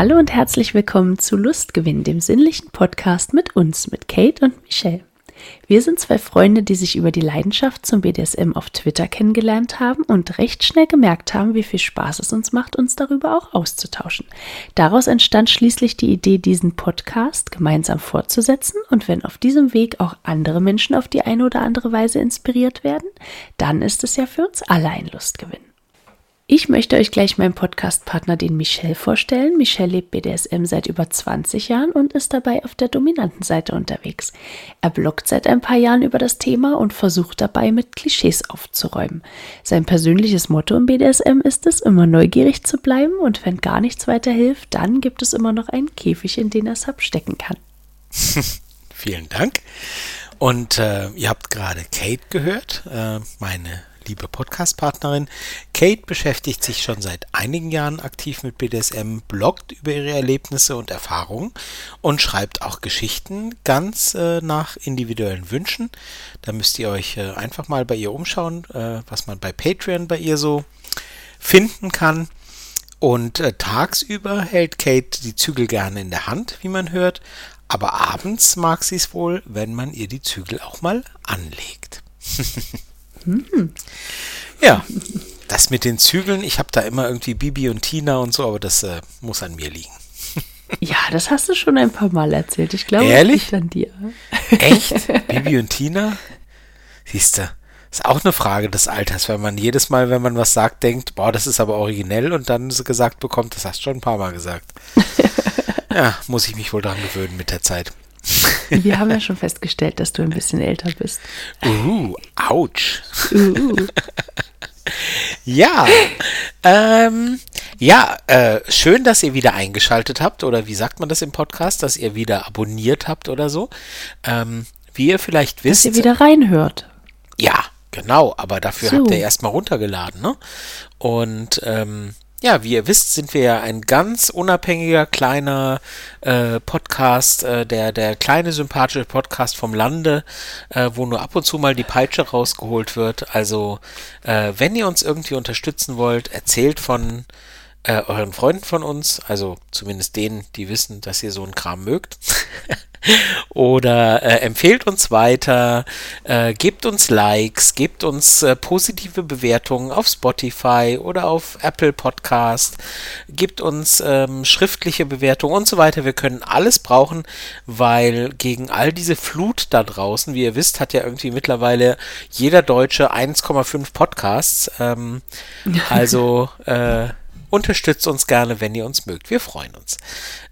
Hallo und herzlich willkommen zu Lustgewinn, dem sinnlichen Podcast mit uns, mit Kate und Michelle. Wir sind zwei Freunde, die sich über die Leidenschaft zum BDSM auf Twitter kennengelernt haben und recht schnell gemerkt haben, wie viel Spaß es uns macht, uns darüber auch auszutauschen. Daraus entstand schließlich die Idee, diesen Podcast gemeinsam fortzusetzen und wenn auf diesem Weg auch andere Menschen auf die eine oder andere Weise inspiriert werden, dann ist es ja für uns alle ein Lustgewinn. Ich möchte euch gleich meinen Podcastpartner, den Michel, vorstellen. Michel lebt BDSM seit über 20 Jahren und ist dabei auf der dominanten Seite unterwegs. Er bloggt seit ein paar Jahren über das Thema und versucht dabei mit Klischees aufzuräumen. Sein persönliches Motto im BDSM ist es, immer neugierig zu bleiben und wenn gar nichts weiter hilft, dann gibt es immer noch einen Käfig, in den er es abstecken kann. Vielen Dank. Und äh, ihr habt gerade Kate gehört, äh, meine liebe Podcast-Partnerin. Kate beschäftigt sich schon seit einigen Jahren aktiv mit BDSM, bloggt über ihre Erlebnisse und Erfahrungen und schreibt auch Geschichten ganz äh, nach individuellen Wünschen. Da müsst ihr euch äh, einfach mal bei ihr umschauen, äh, was man bei Patreon bei ihr so finden kann. Und äh, tagsüber hält Kate die Zügel gerne in der Hand, wie man hört, aber abends mag sie es wohl, wenn man ihr die Zügel auch mal anlegt. Hm. Ja, das mit den Zügeln, ich habe da immer irgendwie Bibi und Tina und so, aber das äh, muss an mir liegen. Ja, das hast du schon ein paar Mal erzählt. Ich glaube, Ehrlich? an dir. Echt? Bibi und Tina? Siehst du, ist auch eine Frage des Alters, weil man jedes Mal, wenn man was sagt, denkt, boah, das ist aber originell und dann gesagt bekommt, das hast du schon ein paar Mal gesagt. ja, muss ich mich wohl dran gewöhnen mit der Zeit. Wir haben ja schon festgestellt, dass du ein bisschen älter bist. Uh, ouch. Uh. ja, ähm, ja, äh, schön, dass ihr wieder eingeschaltet habt oder wie sagt man das im Podcast, dass ihr wieder abonniert habt oder so. Ähm, wie ihr vielleicht wisst. Dass ihr wieder reinhört. Ja, genau, aber dafür so. habt ihr erstmal runtergeladen, ne? Und ähm, ja, wie ihr wisst, sind wir ja ein ganz unabhängiger kleiner äh, Podcast, äh, der, der kleine sympathische Podcast vom Lande, äh, wo nur ab und zu mal die Peitsche rausgeholt wird. Also, äh, wenn ihr uns irgendwie unterstützen wollt, erzählt von äh, euren Freunden von uns, also zumindest denen, die wissen, dass ihr so einen Kram mögt. oder äh, empfehlt uns weiter, äh, gebt uns Likes, gebt uns äh, positive Bewertungen auf Spotify oder auf Apple Podcast, gebt uns ähm, schriftliche Bewertungen und so weiter. Wir können alles brauchen, weil gegen all diese Flut da draußen, wie ihr wisst, hat ja irgendwie mittlerweile jeder Deutsche 1,5 Podcasts. Ähm, also äh, unterstützt uns gerne, wenn ihr uns mögt. Wir freuen uns.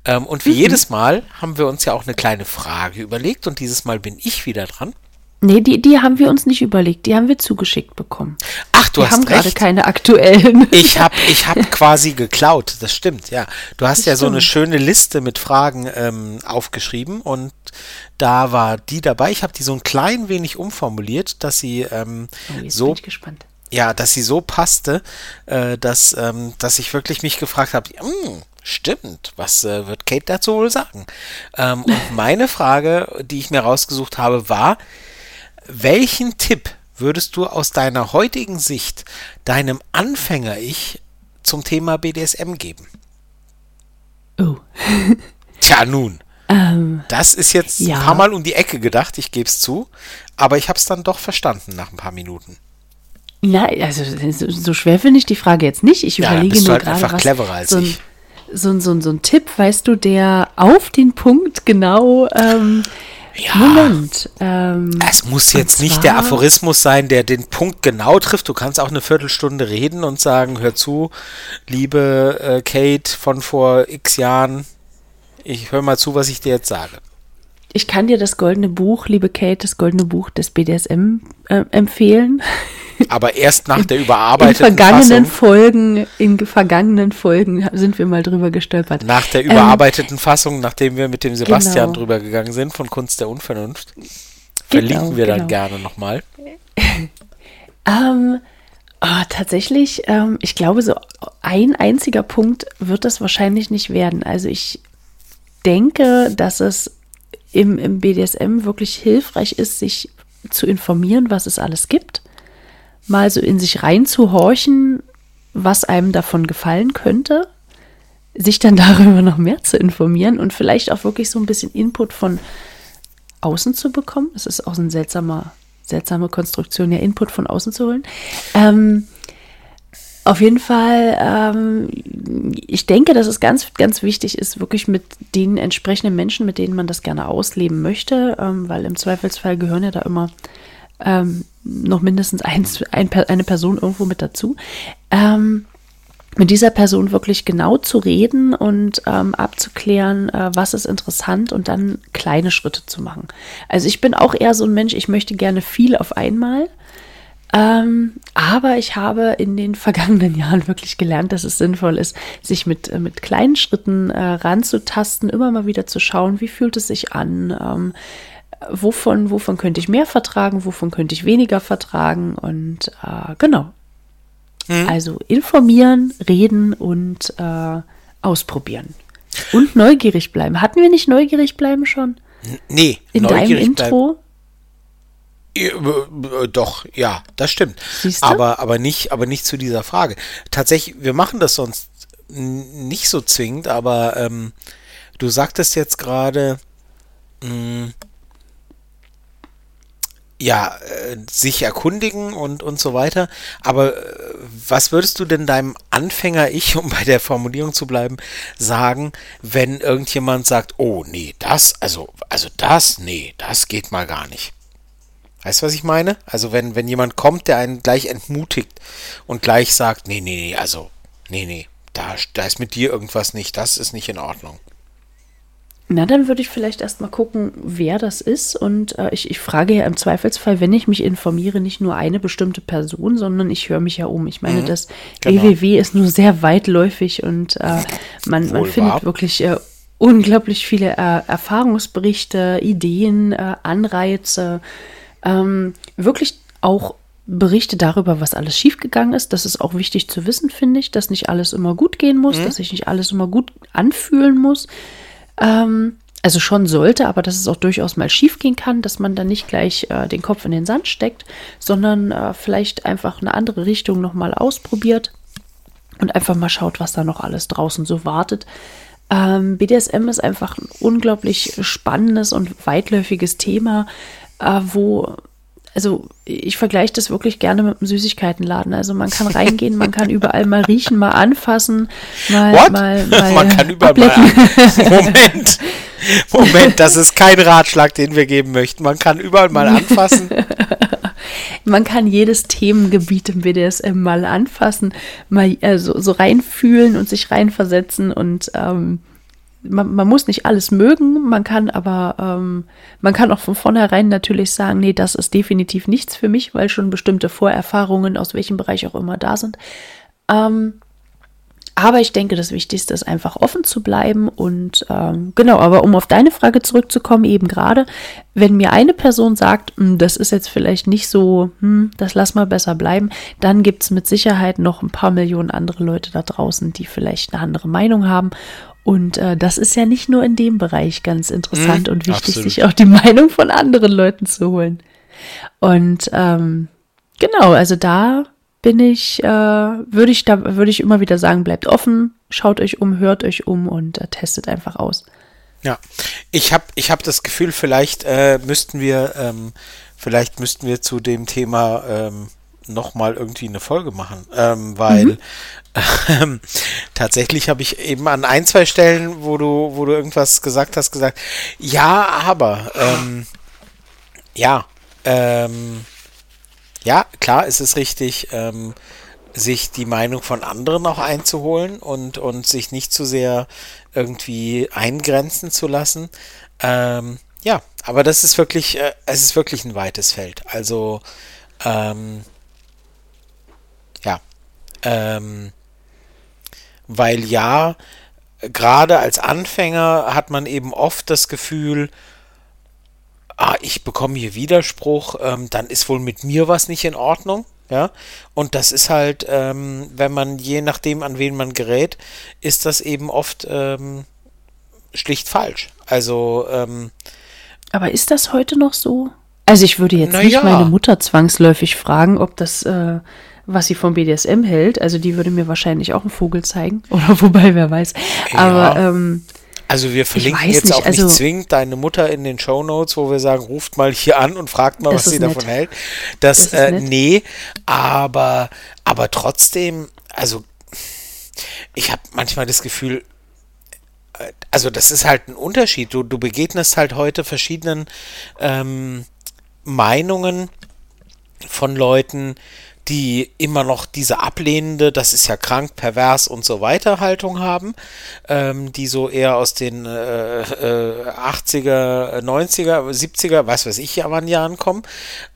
Ähm, und wie mhm. jedes Mal haben wir uns ja auch eine kleine Frage überlegt und dieses Mal bin ich wieder dran. Nee, die, die haben wir uns nicht überlegt, die haben wir zugeschickt bekommen. Ach, du wir hast haben recht. gerade keine aktuellen. Ich habe ich hab quasi geklaut, das stimmt, ja. Du hast das ja stimmt. so eine schöne Liste mit Fragen ähm, aufgeschrieben und da war die dabei. Ich habe die so ein klein wenig umformuliert, dass sie ähm, oh, so bin ich gespannt ja, dass sie so passte, äh, dass, ähm, dass ich wirklich mich gefragt habe, hm, stimmt, was äh, wird Kate dazu wohl sagen? Ähm, und meine Frage, die ich mir rausgesucht habe, war, welchen Tipp würdest du aus deiner heutigen Sicht deinem Anfänger-Ich zum Thema BDSM geben? Oh. Tja, nun. Ähm, das ist jetzt ja. ein paar Mal um die Ecke gedacht, ich gebe es zu, aber ich habe es dann doch verstanden nach ein paar Minuten. Ja, also so schwer finde ich die Frage jetzt nicht. Ich ja, überlege nur halt gerade, einfach was cleverer als so ein, ich. So, so, so ein Tipp, weißt du, der auf den Punkt genau. Ähm, Ja. Moment. Ähm, Es muss jetzt nicht der Aphorismus sein, der den Punkt genau trifft. Du kannst auch eine Viertelstunde reden und sagen, hör zu, liebe äh, Kate von vor x Jahren, ich höre mal zu, was ich dir jetzt sage. Ich kann dir das goldene Buch, liebe Kate, das goldene Buch des BDSM äh, empfehlen. Aber erst nach der In überarbeiteten vergangenen Fassung, Folgen, in vergangenen Folgen sind wir mal drüber gestolpert. nach der Ähm, überarbeiteten Fassung, nachdem wir mit dem Sebastian genau. drüber gegangen sind, von Kunst der Unvernunft, verlinken wir dann genau. gerne nochmal. Ähm, ah, tatsächlich, ähm, ich glaube, so ein einziger Punkt wird das wahrscheinlich nicht werden. Also ich denke, dass es im, im BDSM wirklich hilfreich ist, sich zu informieren, was es alles gibt. Mal so in sich reinzuhorchen, was einem davon gefallen könnte. sich dann darüber noch mehr zu informieren und vielleicht auch wirklich so ein bisschen Input von außen zu bekommen. Es ist auch ein seltsamer, seltsame Konstruktion, ja, Input von außen zu holen. Ähm, auf jeden Fall, ähm, ich denke, dass es ganz, ganz wichtig ist, wirklich mit den entsprechenden Menschen, mit denen man das gerne ausleben möchte, ähm, weil im Zweifelsfall gehören ja da immer ähm, noch mindestens eins, ein, eine Person irgendwo mit dazu. Ähm, mit dieser Person wirklich genau zu reden und ähm, abzuklären, äh, was ist interessant und dann kleine Schritte zu machen. Also ich bin auch eher so ein Mensch, ich möchte gerne viel auf einmal. Ähm, aber ich habe in den vergangenen Jahren wirklich gelernt, dass es sinnvoll ist, sich mit, äh, mit kleinen Schritten äh, ranzutasten, immer mal wieder zu schauen, wie fühlt es sich an, ähm, wovon, wovon könnte ich mehr vertragen, wovon könnte ich weniger vertragen und äh, genau. Hm. Also informieren, reden und äh, ausprobieren. Und neugierig bleiben. Hatten wir nicht neugierig bleiben schon? Nee. In deinem Intro? Doch, ja, das stimmt. Aber, aber, nicht, aber nicht zu dieser Frage. Tatsächlich, wir machen das sonst nicht so zwingend, aber ähm, du sagtest jetzt gerade, hm, ja, äh, sich erkundigen und, und so weiter. Aber äh, was würdest du denn deinem Anfänger-Ich, um bei der Formulierung zu bleiben, sagen, wenn irgendjemand sagt, oh nee, das, also, also das, nee, das geht mal gar nicht. Weißt du, was ich meine? Also wenn, wenn jemand kommt, der einen gleich entmutigt und gleich sagt, nee, nee, nee, also, nee, nee, da, da ist mit dir irgendwas nicht, das ist nicht in Ordnung. Na, dann würde ich vielleicht erstmal gucken, wer das ist. Und äh, ich, ich frage ja im Zweifelsfall, wenn ich mich informiere, nicht nur eine bestimmte Person, sondern ich höre mich ja um. Ich meine, mhm, das genau. WWW ist nur sehr weitläufig und äh, man, man findet wirklich äh, unglaublich viele äh, Erfahrungsberichte, Ideen, äh, Anreize, ähm, wirklich auch Berichte darüber, was alles schiefgegangen ist. Das ist auch wichtig zu wissen, finde ich, dass nicht alles immer gut gehen muss, mhm. dass sich nicht alles immer gut anfühlen muss. Ähm, also schon sollte, aber dass es auch durchaus mal schief gehen kann, dass man dann nicht gleich äh, den Kopf in den Sand steckt, sondern äh, vielleicht einfach eine andere Richtung nochmal ausprobiert und einfach mal schaut, was da noch alles draußen so wartet. Ähm, BDSM ist einfach ein unglaublich spannendes und weitläufiges Thema, äh, wo also ich vergleiche das wirklich gerne mit einem Süßigkeitenladen. Also man kann reingehen, man kann überall mal riechen, mal anfassen, mal, What? mal, mal man kann überall ablecken. mal Moment, Moment, das ist kein Ratschlag, den wir geben möchten. Man kann überall mal anfassen. man kann jedes Themengebiet im BDSM mal anfassen, mal also, so reinfühlen und sich reinversetzen und ähm, man, man, muss nicht alles mögen, man kann aber, ähm, man kann auch von vornherein natürlich sagen, nee, das ist definitiv nichts für mich, weil schon bestimmte Vorerfahrungen aus welchem Bereich auch immer da sind. Ähm, aber ich denke, das Wichtigste ist einfach offen zu bleiben und ähm, genau, aber um auf deine Frage zurückzukommen, eben gerade, wenn mir eine Person sagt, hm, das ist jetzt vielleicht nicht so, hm, das lass mal besser bleiben, dann gibt es mit Sicherheit noch ein paar Millionen andere Leute da draußen, die vielleicht eine andere Meinung haben und äh, das ist ja nicht nur in dem Bereich ganz interessant mm, und wichtig, absolut. sich auch die Meinung von anderen Leuten zu holen. Und ähm, genau, also da bin ich, äh, würde ich da, würde ich immer wieder sagen, bleibt offen, schaut euch um, hört euch um und äh, testet einfach aus. Ja, ich habe ich hab das Gefühl, vielleicht äh, müssten wir, ähm, vielleicht müssten wir zu dem Thema ähm, nochmal irgendwie eine Folge machen, ähm, weil mhm. Ähm, tatsächlich habe ich eben an ein, zwei Stellen, wo du, wo du irgendwas gesagt hast, gesagt, ja, aber, ähm, ja, ähm, ja, klar, ist es richtig, ähm, sich die Meinung von anderen auch einzuholen und, und sich nicht zu sehr irgendwie eingrenzen zu lassen. Ähm, ja, aber das ist wirklich, äh, es ist wirklich ein weites Feld. Also, ähm, ähm, weil ja, gerade als Anfänger hat man eben oft das Gefühl, ah, ich bekomme hier Widerspruch, ähm, dann ist wohl mit mir was nicht in Ordnung. Ja, und das ist halt, ähm, wenn man je nachdem, an wen man gerät, ist das eben oft ähm, schlicht falsch. Also, ähm, aber ist das heute noch so? Also ich würde jetzt nicht ja. meine Mutter zwangsläufig fragen, ob das äh, was sie vom BDSM hält. Also die würde mir wahrscheinlich auch einen Vogel zeigen. Oder wobei, wer weiß. Aber Ja. ähm, Also wir verlinken jetzt nicht, auch also- nicht zwingend deine Mutter in den Show Notes, wo wir sagen, ruft mal hier an und fragt mal, was sie nett. davon hält. Das, Das ist äh, nett. nee, aber, aber trotzdem, also ich habe manchmal das Gefühl, äh, also das ist halt ein Unterschied. Du, du begegnest halt heute verschiedenen ähm, Meinungen von Leuten, die immer noch diese ablehnende, das ist ja krank, pervers und so weiter Haltung haben, ähm, die so eher aus den äh, äh, 80er, 90er, 70er, was weiß ich, ja wann Jahren kommen.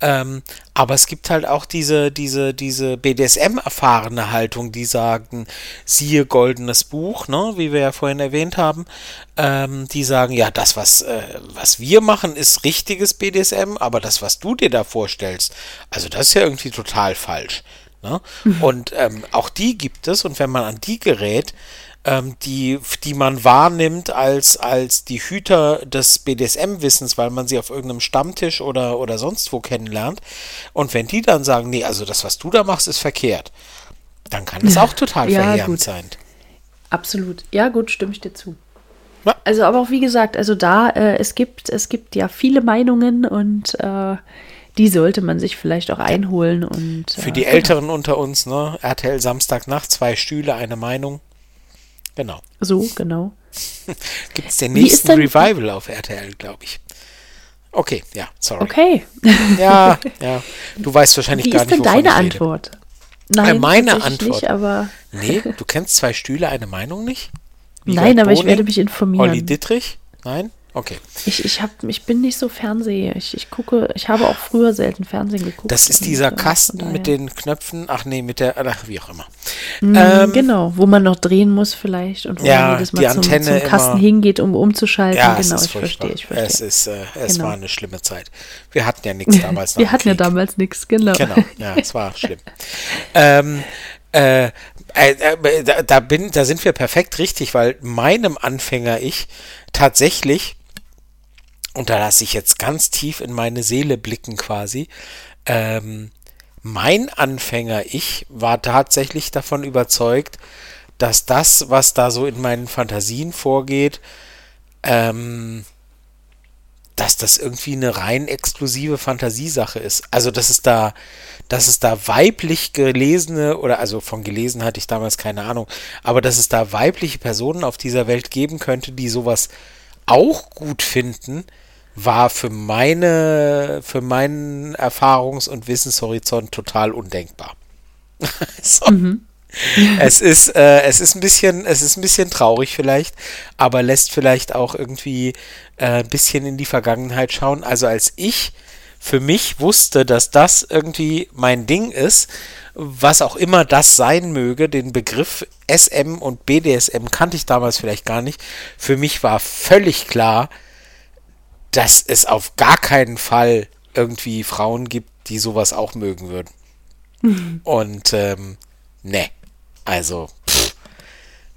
Ähm, aber es gibt halt auch diese, diese, diese BDSM-erfahrene Haltung, die sagen, siehe goldenes Buch, ne, wie wir ja vorhin erwähnt haben, ähm, die sagen, ja, das, was, äh, was wir machen, ist richtiges BDSM, aber das, was du dir da vorstellst, also das ist ja irgendwie total falsch. Ne? Und ähm, auch die gibt es, und wenn man an die gerät, ähm, die, die man wahrnimmt als, als die Hüter des BDSM-Wissens, weil man sie auf irgendeinem Stammtisch oder, oder sonst wo kennenlernt. Und wenn die dann sagen, nee, also das, was du da machst, ist verkehrt, dann kann das auch total Ja, verheerend gut. sein. absolut. Ja, gut, stimme ich dir zu. Ja. Also, aber auch wie gesagt, also da, äh, es gibt, es gibt ja viele Meinungen und äh, die sollte man sich vielleicht auch einholen und Für äh, die Älteren unter uns, ne? RTL Samstagnacht, zwei Stühle, eine Meinung. Genau. So, genau. Gibt es den Wie ist nächsten denn- Revival auf RTL, glaube ich. Okay, ja, sorry. Okay. Ja, ja. Du weißt wahrscheinlich Wie gar ist nicht, denn wovon deine ich rede. Antwort? Nein, meine tatsächlich Antwort. Nicht, aber Nee, du kennst zwei Stühle, eine Meinung nicht? Nein, Wiegald aber ich werde mich informieren. Olli Dittrich? Nein? Okay. ich, ich, hab, ich bin nicht so Fernseh. Ich, ich gucke, ich habe auch früher selten Fernsehen geguckt. Das ist und, dieser äh, von Kasten mit den Knöpfen. Ach nee, mit der, ach, wie auch immer. Mm, Ähm, genau, wo man noch drehen muss vielleicht und wo Ja, man jedes Mal die zum, Antenne zum Kasten immer- hingeht, um umzuschalten. Ja, genau, ich furchtbar. verstehe, ich verstehe. Es, ist, äh, es Genau. war eine schlimme Zeit. Wir hatten ja nichts damals. Wir hatten ja Krieg. damals nichts, genau. Genau, ja, es war schlimm. ähm, äh, äh, äh, da, bin, da sind wir perfekt richtig, weil meinem Anfänger ich tatsächlich, und da lasse ich jetzt ganz tief in meine Seele blicken quasi, ähm, mein Anfänger ich war tatsächlich davon überzeugt, dass das, was da so in meinen Fantasien vorgeht, ähm, dass das irgendwie eine rein exklusive Fantasiesache ist. Also, dass es da, dass es da weiblich gelesene, oder also von gelesen hatte ich damals keine Ahnung, aber dass es da weibliche Personen auf dieser Welt geben könnte, die sowas auch gut finden, war für meine, für meinen Erfahrungs- und Wissenshorizont total undenkbar. so. Es ist, äh, es ist ein bisschen, es ist ein bisschen traurig vielleicht, aber lässt vielleicht auch irgendwie äh, ein bisschen in die Vergangenheit schauen. Also als ich für mich wusste, dass das irgendwie mein Ding ist, was auch immer das sein möge, den Begriff SM und BDSM kannte ich damals vielleicht gar nicht. Für mich war völlig klar, dass es auf gar keinen Fall irgendwie Frauen gibt, die sowas auch mögen würden. Und ähm, ne, also pff,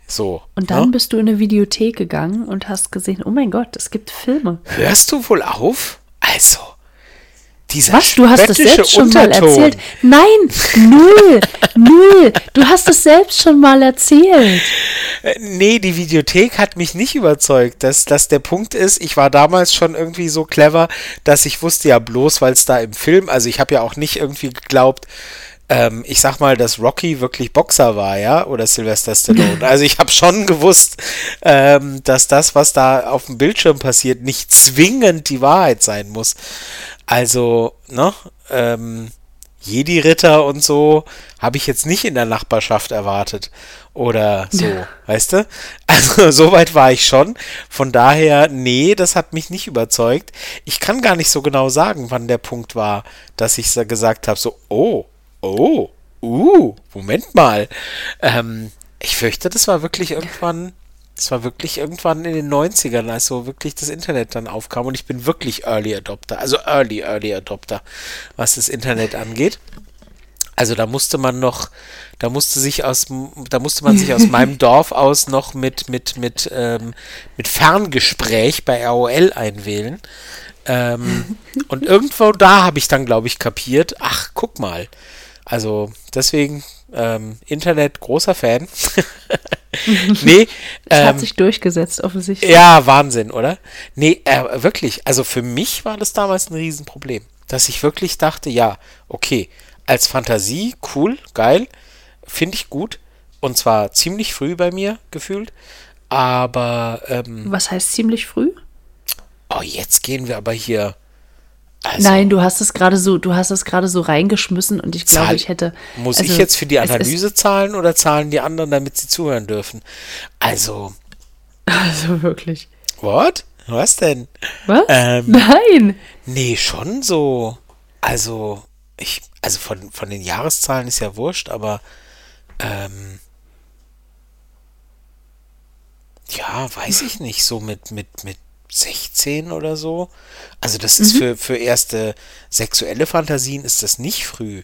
so. Und dann ne? bist du in eine Videothek gegangen und hast gesehen, oh mein Gott, es gibt Filme. Hörst du wohl auf? Also, dieser Was? Du hast es spöttische selbst schon mal Unterton. erzählt? Nein, null, null. Du hast es selbst schon mal erzählt. Äh, Nee, die Videothek hat mich nicht überzeugt. Dass, dass der Punkt ist, ich war damals schon irgendwie so clever, dass ich wusste ja bloß, weil es da im Film, also ich habe ja auch nicht irgendwie geglaubt, ähm, ich sag mal, dass Rocky wirklich Boxer war, ja, oder Sylvester Stallone. Also ich habe schon gewusst, ähm, dass das, was da auf dem Bildschirm passiert, nicht zwingend die Wahrheit sein muss. Also, ne, ähm, Jedi-Ritter und so habe ich jetzt nicht in der Nachbarschaft erwartet. Oder so, weißt du? Also, soweit war ich schon. Von daher, nee, das hat mich nicht überzeugt. Ich kann gar nicht so genau sagen, wann der Punkt war, dass ich gesagt habe, so, oh, oh, uh, Moment mal. Ähm, ich fürchte, das war wirklich irgendwann, das war wirklich irgendwann in den 90ern, als so wirklich das Internet dann aufkam. Und ich bin wirklich Early Adopter, also Early, Early Adopter, was das Internet angeht. Also da musste man noch, da musste sich aus, da musste man sich aus meinem Dorf aus noch mit mit mit ähm, mit Ferngespräch bei AOL einwählen. Ähm, und irgendwo da habe ich dann, glaube ich, kapiert. Ach, guck mal. Also deswegen ähm, Internet großer Fan. nee, Es ähm, hat sich durchgesetzt, offensichtlich. ja, Wahnsinn, oder? Nee, äh, wirklich. Also für mich war das damals ein Riesenproblem. Dass ich wirklich dachte, ja, okay, als Fantasie, cool, geil, finde ich gut. Und zwar ziemlich früh bei mir gefühlt. Aber, ähm, Was heißt ziemlich früh? oh, jetzt gehen wir aber hier. Also, Nein, du hast es gerade so, du hast es gerade so reingeschmissen und ich glaube, ich hätte. Muss also, ich jetzt für die Analyse zahlen oder zahlen die anderen, damit sie zuhören dürfen? Also, Also wirklich. what? Was denn? Was? Ähm, Nein. Nee, schon so. Also, ich, also von, von den Jahreszahlen ist ja wurscht, aber ähm, ja, weiß ich nicht, so mit, mit, mit 16 oder so. Also das ist für, für erste sexuelle Fantasien ist das nicht früh.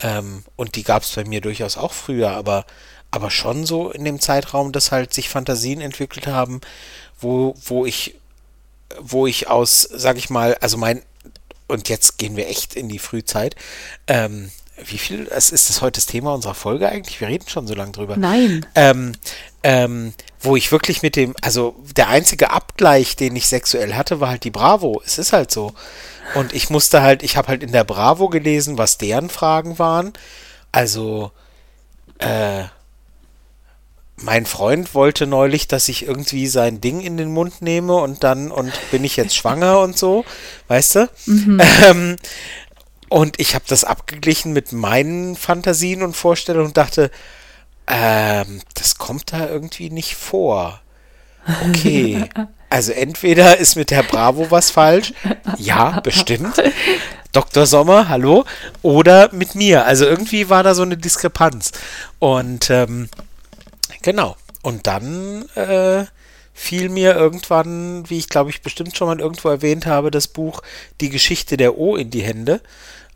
Ähm, und die gab es bei mir durchaus auch früher, aber, aber schon so in dem Zeitraum, dass halt sich Fantasien entwickelt haben, wo, wo ich wo ich aus, sag ich mal, also mein, und jetzt gehen wir echt in die Frühzeit. Ähm, wie viel es ist das heute das Thema unserer Folge eigentlich? Wir reden schon so lange drüber. Nein. Ähm, ähm, wo ich wirklich mit dem, also der einzige Abgleich, den ich sexuell hatte, war halt die Bravo. Es ist halt so. Und ich musste halt, ich habe halt in der Bravo gelesen, was deren Fragen waren. Also, äh, mein Freund wollte neulich, dass ich irgendwie sein Ding in den Mund nehme und dann, und bin ich jetzt schwanger und so, weißt du? Ähm, und ich habe das abgeglichen mit meinen Fantasien und Vorstellungen und dachte, ähm, das kommt da irgendwie nicht vor. Okay. Also entweder ist mit der Bravo was falsch. Ja, bestimmt. Dr. Sommer, hallo. Oder mit mir. Also irgendwie war da so eine Diskrepanz. Und ähm, genau. Und dann äh, fiel mir irgendwann, wie ich glaube ich bestimmt schon mal irgendwo erwähnt habe, das Buch Die Geschichte der O in die Hände.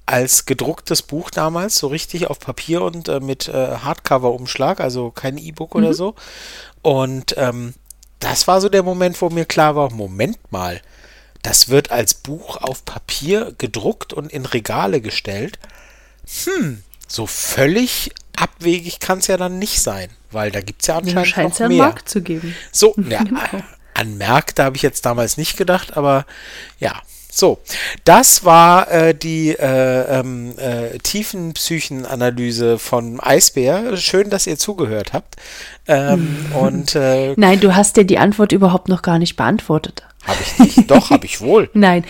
Als gedrucktes Buch damals, so richtig auf Papier und äh, mit äh, Hardcover-Umschlag, also kein E-Book oder so. Und ähm, das war so der Moment, wo mir klar war, Moment mal, das wird als Buch auf Papier gedruckt und in Regale gestellt. Hm, so völlig abwegig kann es ja dann nicht sein, weil da gibt es ja Ja, anscheinend scheint noch es ja mehr. Markt zu geben. So, ja, an Märkte habe ich jetzt damals nicht gedacht, aber ja. So, das war äh, die äh, ähm, äh, Tiefenpsychenanalyse von Eisbär. Schön, dass ihr zugehört habt. Ähm, und äh, Nein, du hast dir die Antwort überhaupt noch gar nicht beantwortet. habe ich nicht. Doch, habe ich wohl. Nein.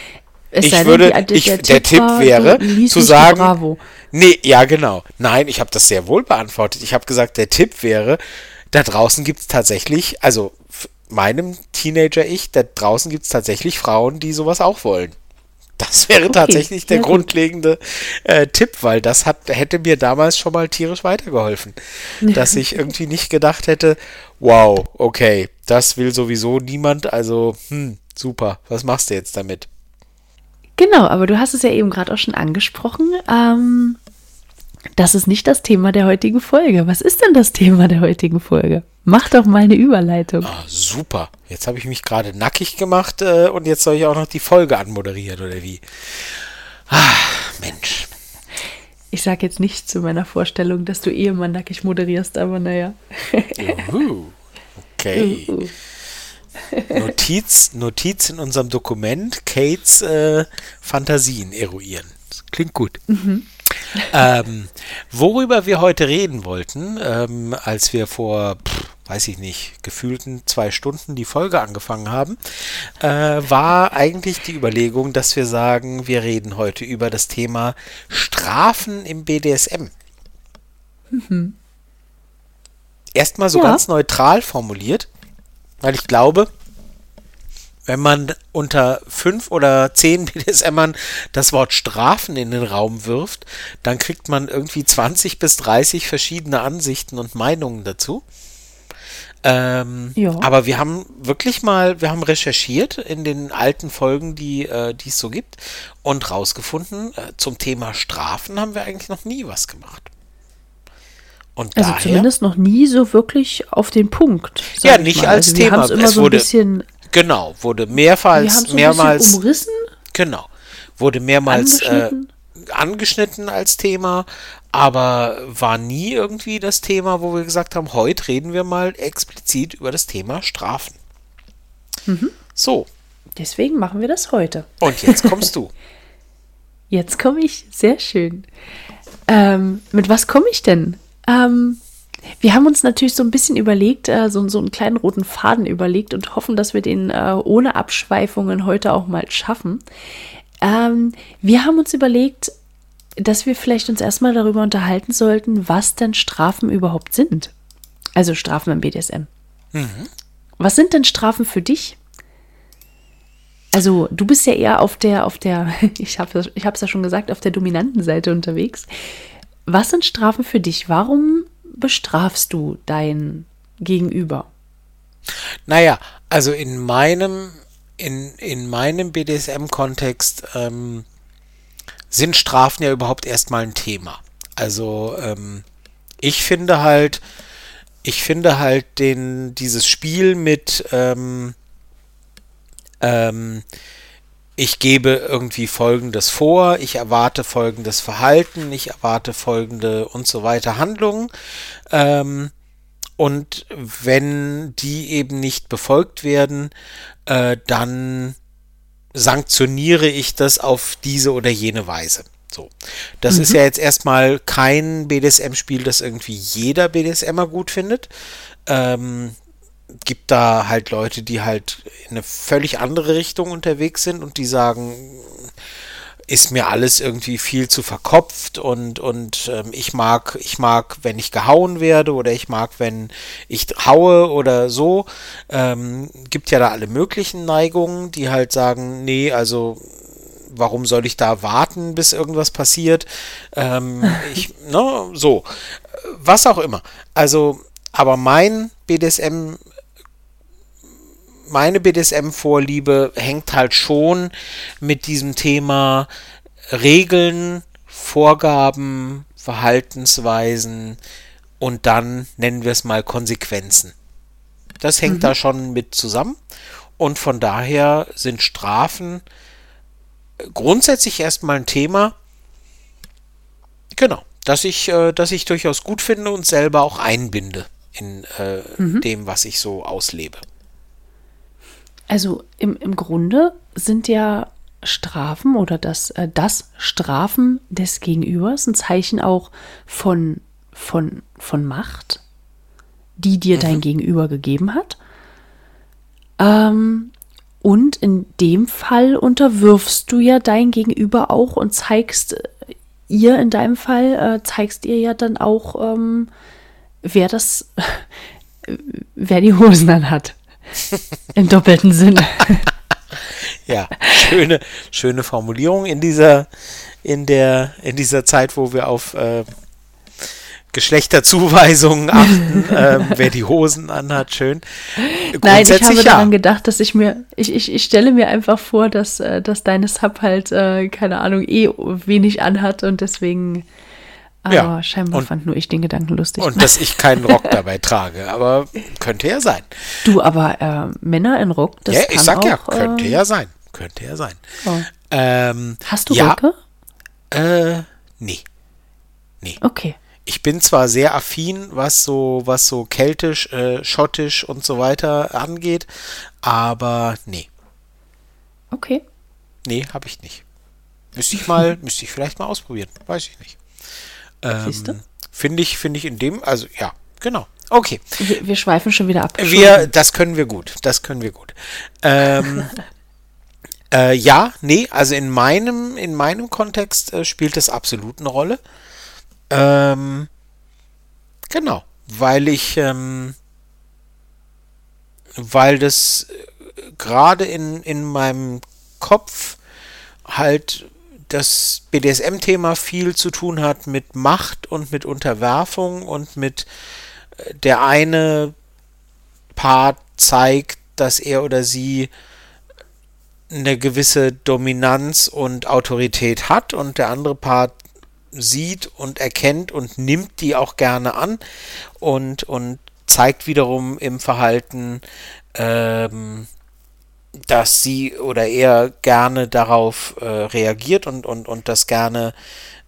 Es Ich sei denn, würde, die- ich, der, Tipp war, wäre, zu sagen, Bravo. nee, ja genau. Nein, ich habe das sehr wohl beantwortet. Ich habe gesagt, der Tipp wäre, da draußen gibt es tatsächlich, also meinem Teenager-Ich, da draußen gibt es tatsächlich Frauen, die sowas auch wollen. Das wäre tatsächlich der grundlegende äh, Tipp, weil das hat, hätte mir damals schon mal tierisch weitergeholfen. Dass ich irgendwie nicht gedacht hätte, wow, okay, das will sowieso niemand, also, hm, super, was machst du jetzt damit? Genau, aber du hast es ja eben gerade auch schon angesprochen. Ähm, das ist nicht das Thema der heutigen Folge. Was ist denn das Thema der heutigen Folge? Mach doch mal eine Überleitung. Ah, super. Jetzt habe ich mich gerade nackig gemacht äh, und jetzt soll ich auch noch die Folge anmoderieren, oder wie? Ah, Mensch. Ich sage jetzt nicht zu meiner Vorstellung, dass du Ehemann nackig moderierst, aber naja. Juhu. Okay. Notiz, Notiz in unserem Dokument, Kates äh, Fantasien eruieren. Das klingt gut. Ähm, worüber wir heute reden wollten, ähm, als wir vor, pff, weiß ich nicht, gefühlten zwei Stunden die Folge angefangen haben, äh, war eigentlich die Überlegung, dass wir sagen, wir reden heute über das Thema Strafen im BDSM. Erstmal so Ja. ganz neutral formuliert, weil ich glaube, wenn man unter fünf oder zehn BDSMern das Wort Strafen in den Raum wirft, dann kriegt man irgendwie 20 bis 30 verschiedene Ansichten und Meinungen dazu. Ähm, Ja. Aber wir haben wirklich mal, wir haben recherchiert in den alten Folgen, die, äh, es so gibt, und rausgefunden, äh, zum Thema Strafen haben wir eigentlich noch nie was gemacht. Und Also daher, zumindest noch nie so wirklich auf den Punkt. Ja, ich nicht mal. als also Thema. immer Es so ein wurde- bisschen, genau, wurde mehrmals, so mehrmals, umrissen. genau, wurde mehrmals äh, Angeschnitten. angeschnitten als Thema, aber war nie irgendwie das Thema, wo wir gesagt haben, heute reden wir mal explizit über das Thema Strafen. Mhm. So. Deswegen machen wir das heute. Und jetzt kommst du. Jetzt komme ich. Sehr schön. Ähm, mit was komme ich denn? Ähm, wir haben uns natürlich so ein bisschen überlegt, äh, so, so einen kleinen roten Faden überlegt und hoffen, dass wir den äh, ohne Abschweifungen heute auch mal schaffen. Ähm, wir haben uns überlegt, dass wir vielleicht uns erstmal darüber unterhalten sollten, was denn Strafen überhaupt sind. Also Strafen im BDSM. Mhm. Was sind denn Strafen für dich? Also, du bist ja eher auf der, auf der, ich habe ich es ja schon gesagt, auf der dominanten Seite unterwegs. Was sind Strafen für dich? Warum bestrafst du dein Gegenüber? Naja, also in meinem, in, in meinem BDSM-Kontext ähm, sind Strafen ja überhaupt erstmal ein Thema. Also ähm, ich finde halt, ich finde halt den, dieses Spiel mit ähm, ähm, ich gebe irgendwie Folgendes vor, ich erwarte folgendes Verhalten, ich erwarte folgende und so weiter Handlungen. Ähm, und wenn die eben nicht befolgt werden, äh, dann sanktioniere ich das auf diese oder jene Weise. So. Das mhm. ist ja jetzt erstmal kein BDSM-Spiel, das irgendwie jeder BDSMer gut findet. Ähm, gibt da halt Leute, die halt in eine völlig andere Richtung unterwegs sind und die sagen, ist mir alles irgendwie viel zu verkopft und, und ähm, ich mag, ich mag, wenn ich gehauen werde oder ich mag, wenn ich haue oder so. Ähm, gibt ja da alle möglichen Neigungen, die halt sagen, nee, also warum soll ich da warten, bis irgendwas passiert? Ähm, ich, ne, so. Was auch immer. Also, aber mein BDSM meine BDSM-Vorliebe hängt halt schon mit diesem Thema Regeln, Vorgaben, Verhaltensweisen und dann nennen wir es mal Konsequenzen. Das hängt mhm. da schon mit zusammen und von daher sind Strafen grundsätzlich erstmal ein Thema, genau, dass ich, äh, dass ich durchaus gut finde und selber auch einbinde in äh, mhm. dem, was ich so auslebe. Also im, im Grunde sind ja Strafen oder das, äh, das Strafen des Gegenübers ein Zeichen auch von, von, von Macht, die dir mhm. dein Gegenüber gegeben hat. Ähm, und in dem Fall unterwirfst du ja dein Gegenüber auch und zeigst äh, ihr in deinem Fall, äh, zeigst ihr ja dann auch, ähm, wer das, wer die Hosen an hat. Im doppelten Sinne. ja, schöne, schöne Formulierung in dieser, in der, in dieser Zeit, wo wir auf äh, Geschlechterzuweisungen achten, äh, wer die Hosen anhat, schön. Nein, ich habe ja. daran gedacht, dass ich mir, ich, ich, ich stelle mir einfach vor, dass, äh, dass deine Sub halt, äh, keine Ahnung, eh wenig anhat und deswegen aber ja. scheinbar und, fand nur ich den Gedanken lustig. Und dass ich keinen Rock dabei trage, aber könnte ja sein. Du, aber äh, Männer in Rock, das ja, ich sag auch, ja, könnte äh, ja sein. Könnte ja sein. Oh. Ähm, Hast du ja, Röcke? Äh, nee. Nee. Okay. Ich bin zwar sehr affin, was so, was so keltisch, äh, schottisch und so weiter angeht, aber nee. Okay. Nee, habe ich nicht. Müsste ich mal, müsste ich vielleicht mal ausprobieren. Weiß ich nicht. Ähm, finde ich, finde ich in dem, also ja, genau. Okay. Wir, wir schweifen schon wieder ab. Wir, das können wir gut. Das können wir gut. Ähm, äh, ja, nee, also in meinem, in meinem Kontext äh, spielt das absolut eine Rolle. Ähm, genau, weil ich, ähm, weil das äh, gerade in, in meinem Kopf halt das BDSM-Thema viel zu tun hat mit Macht und mit Unterwerfung und mit äh, der eine Part zeigt, dass er oder sie eine gewisse Dominanz und Autorität hat und der andere Part sieht und erkennt und nimmt die auch gerne an und, und zeigt wiederum im Verhalten ähm, dass sie oder er gerne darauf äh, reagiert und, und, und das gerne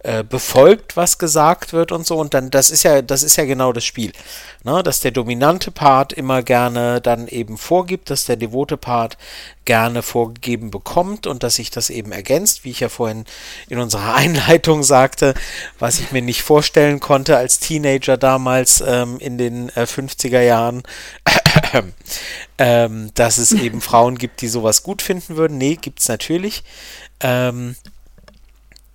äh, befolgt, was gesagt wird und so. Und dann, das ist ja, das ist ja genau das Spiel. Ne? Dass der dominante Part immer gerne dann eben vorgibt, dass der devote Part gerne vorgegeben bekommt und dass sich das eben ergänzt, wie ich ja vorhin in unserer Einleitung sagte, was ich mir nicht vorstellen konnte als Teenager damals ähm, in den äh, 50er Jahren, ähm, dass es eben Frauen gibt, die sowas gut finden würden. Nee, gibt es natürlich. Ähm,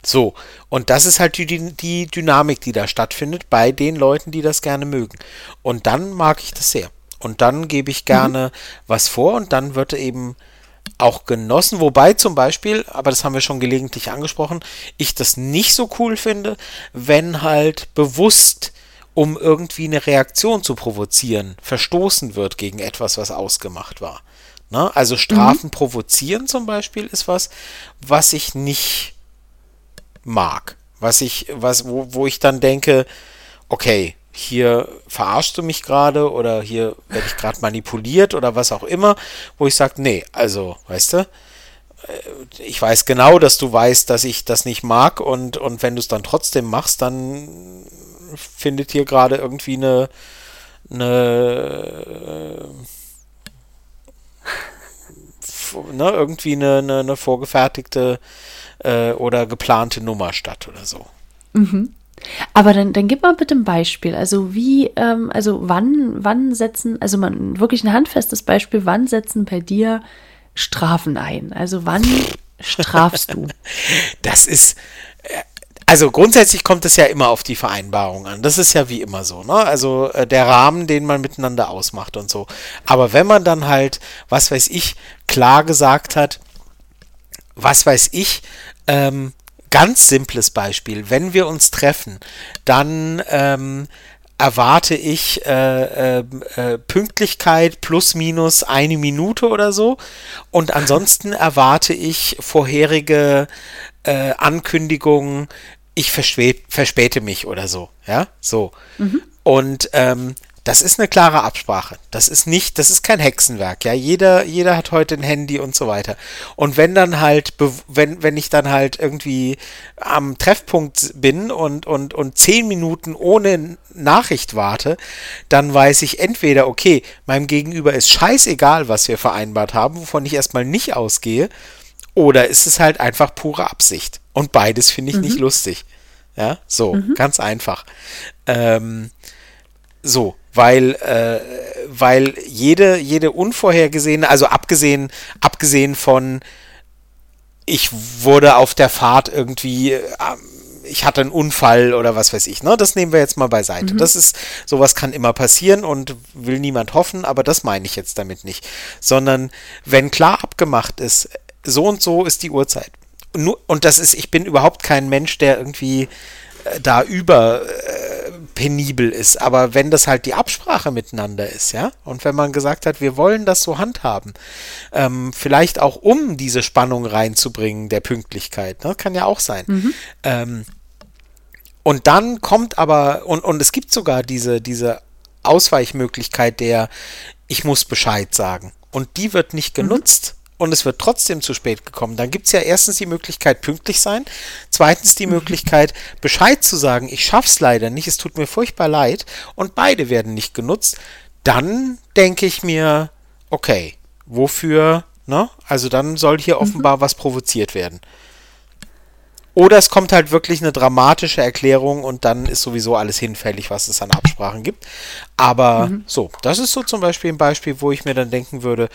so, und das ist halt die, die Dynamik, die da stattfindet bei den Leuten, die das gerne mögen. Und dann mag ich das sehr. Und dann gebe ich gerne mhm. was vor und dann wird eben auch genossen, wobei zum Beispiel, aber das haben wir schon gelegentlich angesprochen, ich das nicht so cool finde, wenn halt bewusst, um irgendwie eine Reaktion zu provozieren, verstoßen wird gegen etwas, was ausgemacht war. Ne? Also Strafen mhm. provozieren zum Beispiel ist was, was ich nicht mag. Was ich, was, wo, wo ich dann denke, okay, hier verarschst du mich gerade oder hier werde ich gerade manipuliert oder was auch immer, wo ich sage, nee, also, weißt du, äh, ich weiß genau, dass du weißt, dass ich das nicht mag und, und wenn du es dann trotzdem machst, dann findet hier gerade irgendwie eine, eine äh, ne, irgendwie eine, eine, eine vorgefertigte äh, oder geplante Nummer statt oder so. Mhm. Aber dann, dann gib mal bitte ein Beispiel. Also wie, ähm, also wann, wann setzen, also man wirklich ein handfestes Beispiel, wann setzen bei dir Strafen ein? Also wann strafst du? Das ist, äh, also grundsätzlich kommt es ja immer auf die Vereinbarung an. Das ist ja wie immer so, ne? Also äh, der Rahmen, den man miteinander ausmacht und so. Aber wenn man dann halt, was weiß ich, klar gesagt hat, was weiß ich, ähm, ganz simples Beispiel. Wenn wir uns treffen, dann ähm, erwarte ich äh, äh, äh, Pünktlichkeit plus minus eine Minute oder so. Und ansonsten erwarte ich vorherige äh, Ankündigungen, ich verspäte mich oder so. Ja, so. Mhm. Und ähm, das ist eine klare Absprache. Das ist nicht, das ist kein Hexenwerk, ja. Jeder, jeder hat heute ein Handy und so weiter. Und wenn dann halt, wenn, wenn ich dann halt irgendwie am Treffpunkt bin und, und, und zehn Minuten ohne Nachricht warte, dann weiß ich entweder, okay, meinem Gegenüber ist scheißegal, was wir vereinbart haben, wovon ich erstmal nicht ausgehe, oder ist es halt einfach pure Absicht. Und beides finde ich mhm. nicht lustig. Ja, so, mhm. ganz einfach. Ähm, so, weil, äh, weil jede, jede unvorhergesehene, also abgesehen, abgesehen von, ich wurde auf der Fahrt irgendwie, äh, ich hatte einen Unfall oder was weiß ich, ne? Das nehmen wir jetzt mal beiseite. Mhm. Das ist, sowas kann immer passieren und will niemand hoffen, aber das meine ich jetzt damit nicht. Sondern wenn klar abgemacht ist, so und so ist die Uhrzeit. Und das ist, ich bin überhaupt kein Mensch, der irgendwie da über äh, penibel ist. Aber wenn das halt die Absprache miteinander ist, ja, und wenn man gesagt hat, wir wollen das so handhaben, ähm, vielleicht auch um diese Spannung reinzubringen der Pünktlichkeit, ne, kann ja auch sein. Mhm. Ähm, und dann kommt aber, und, und es gibt sogar diese, diese Ausweichmöglichkeit der, ich muss Bescheid sagen. Und die wird nicht mhm. genutzt. Mhm und es wird trotzdem zu spät gekommen, dann gibt es ja erstens die Möglichkeit, pünktlich sein, zweitens die mhm. Möglichkeit, Bescheid zu sagen, ich schaff's leider nicht, es tut mir furchtbar leid, und beide werden nicht genutzt, dann denke ich mir, okay, wofür, ne? Also dann soll hier mhm. offenbar was provoziert werden. Oder es kommt halt wirklich eine dramatische Erklärung und dann ist sowieso alles hinfällig, was es an Absprachen gibt. Aber mhm. so, das ist so zum Beispiel ein Beispiel, wo ich mir dann denken würde,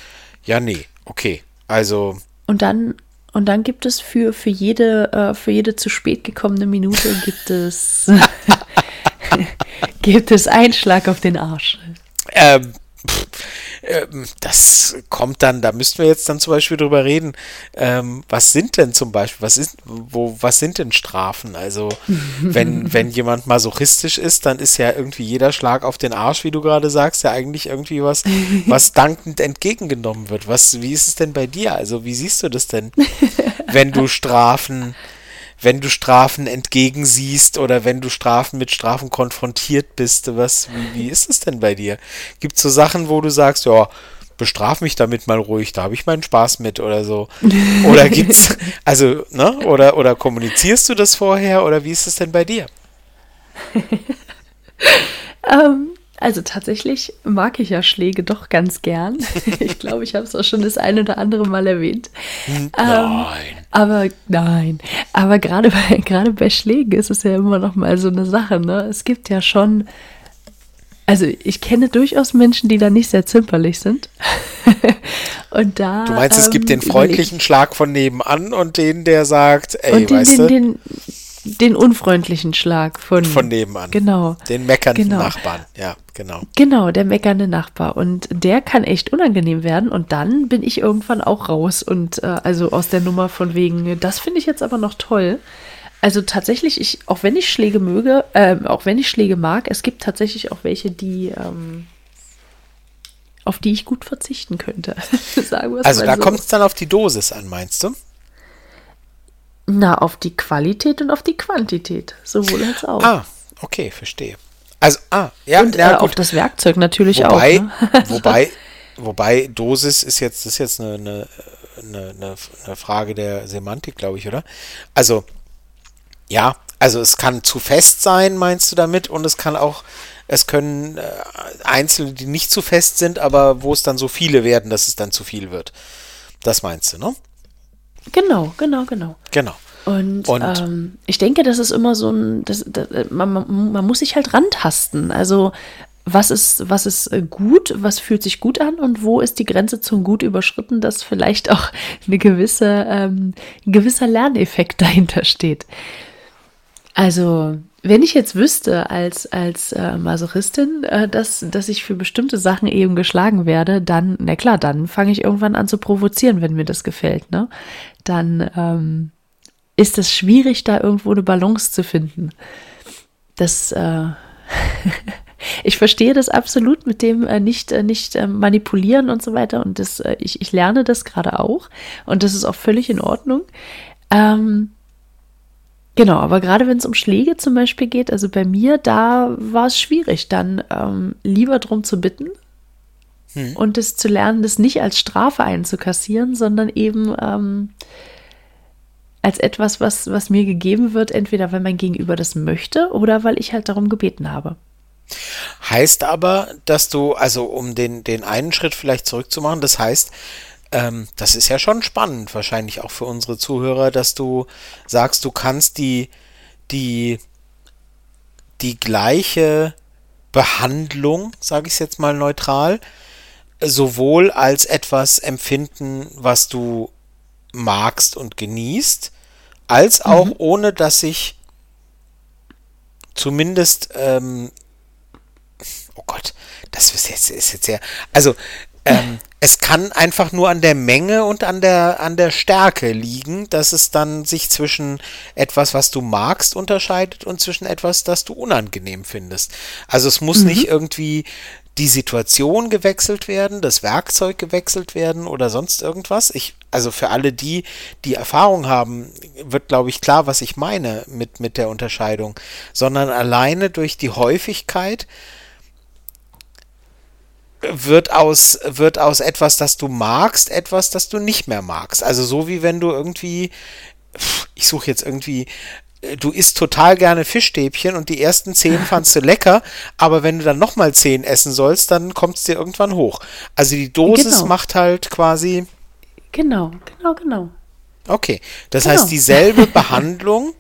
ja, nee, okay, also. Und dann, und dann gibt es für, für, jede, äh, für jede zu spät gekommene Minute gibt es, gibt es Einschlag auf den Arsch. Ähm, pff, ähm, das kommt dann, da müssten wir jetzt dann zum Beispiel drüber reden, ähm, was sind denn zum Beispiel, was ist, wo, was sind denn Strafen? Also, wenn, wenn jemand masochistisch ist, dann ist ja irgendwie jeder Schlag auf den Arsch, wie du gerade sagst, ja eigentlich irgendwie was, was dankend entgegengenommen wird. Was, wie ist es denn bei dir? Also, wie siehst du das denn, wenn du Strafen wenn du Strafen entgegensiehst oder wenn du Strafen mit Strafen konfrontiert bist, was, wie, wie ist es denn bei dir? Gibt es so Sachen, wo du sagst, ja, bestraf mich damit mal ruhig, da habe ich meinen Spaß mit oder so. Oder gibt's, also, ne, oder, oder kommunizierst du das vorher oder wie ist es denn bei dir? ähm, also tatsächlich mag ich ja Schläge doch ganz gern. Ich glaube, ich habe es auch schon das ein oder andere Mal erwähnt. Hm, nein. Ähm, aber nein. Aber gerade bei, gerade bei Schlägen ist es ja immer noch mal so eine Sache. Ne? Es gibt ja schon. Also ich kenne durchaus Menschen, die da nicht sehr zimperlich sind. und da. Du meinst, es gibt den ähm, freundlichen Schlag von nebenan und den, der sagt, ey, und den, weißt den, du? Den, den unfreundlichen Schlag von, von nebenan. Genau. Den meckernden genau. Nachbarn, ja, genau. Genau, der meckernde Nachbar. Und der kann echt unangenehm werden. Und dann bin ich irgendwann auch raus. Und äh, also aus der Nummer von wegen, das finde ich jetzt aber noch toll. Also tatsächlich, ich, auch wenn ich Schläge möge, äh, auch wenn ich Schläge mag, es gibt tatsächlich auch welche, die, ähm, auf die ich gut verzichten könnte. Also da so. kommt es dann auf die Dosis an, meinst du? Na, auf die Qualität und auf die Quantität. Sowohl als auch. Ah, okay, verstehe. Also, ah, ja, und ja, äh, auf das Werkzeug natürlich wobei, auch. Ne? wobei, wobei Dosis ist jetzt, ist jetzt eine, eine, eine, eine Frage der Semantik, glaube ich, oder? Also, ja, also es kann zu fest sein, meinst du damit? Und es kann auch, es können äh, Einzelne, die nicht zu fest sind, aber wo es dann so viele werden, dass es dann zu viel wird. Das meinst du, ne? Genau, genau, genau. Genau. Und, und ähm, ich denke, das ist immer so ein, das, das, man, man, man, muss sich halt rantasten. Also was ist, was ist äh, gut, was fühlt sich gut an und wo ist die Grenze zum Gut überschritten, dass vielleicht auch eine gewisse, ähm, ein gewisser Lerneffekt dahinter steht. Also, wenn ich jetzt wüsste als, als äh, Masochistin, äh, dass, dass ich für bestimmte Sachen eben geschlagen werde, dann, na klar, dann fange ich irgendwann an zu provozieren, wenn mir das gefällt. Ne? Dann ähm, ist es schwierig, da irgendwo eine Balance zu finden. Das, äh, ich verstehe das absolut mit dem äh, nicht, äh, nicht äh, manipulieren und so weiter. Und das, äh, ich, ich lerne das gerade auch. Und das ist auch völlig in Ordnung. Ähm, Genau, aber gerade wenn es um Schläge zum Beispiel geht, also bei mir, da war es schwierig, dann ähm, lieber drum zu bitten hm. und es zu lernen, das nicht als Strafe einzukassieren, sondern eben ähm, als etwas, was, was mir gegeben wird, entweder weil mein Gegenüber das möchte oder weil ich halt darum gebeten habe. Heißt aber, dass du, also um den, den einen Schritt vielleicht zurückzumachen, das heißt, ähm, das ist ja schon spannend, wahrscheinlich auch für unsere Zuhörer, dass du sagst, du kannst die, die, die gleiche Behandlung, sage ich es jetzt mal neutral, sowohl als etwas empfinden, was du magst und genießt, als auch mhm. ohne dass ich zumindest, ähm, oh Gott, das ist jetzt, ist jetzt sehr, also ähm, es kann einfach nur an der Menge und an der, an der Stärke liegen, dass es dann sich zwischen etwas, was du magst, unterscheidet und zwischen etwas, das du unangenehm findest. Also es muss mhm. nicht irgendwie die Situation gewechselt werden, das Werkzeug gewechselt werden oder sonst irgendwas. Ich, also für alle die, die Erfahrung haben, wird, glaube ich, klar, was ich meine mit, mit der Unterscheidung, sondern alleine durch die Häufigkeit wird aus, wird aus etwas, das du magst, etwas, das du nicht mehr magst. Also so wie wenn du irgendwie, ich suche jetzt irgendwie, äh, du isst total gerne Fischstäbchen und die ersten zehn fandst du lecker, aber wenn du dann nochmal zehn essen sollst, dann kommt es dir irgendwann hoch. Also die Dosis genau. macht halt quasi. Genau, genau, genau. Okay, das genau. heißt, dieselbe Behandlung,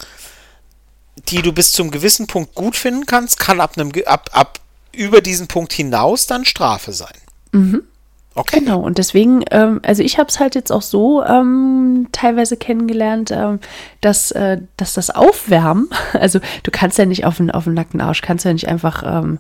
die du bis zum gewissen Punkt gut finden kannst, kann ab einem ab, ab über diesen Punkt hinaus dann Strafe sein. Mhm. Okay. Genau, und deswegen, ähm, also ich habe es halt jetzt auch so ähm, teilweise kennengelernt, ähm, dass, äh, dass das Aufwärmen, also du kannst ja nicht auf den, auf den nackten Arsch, kannst ja nicht einfach ähm,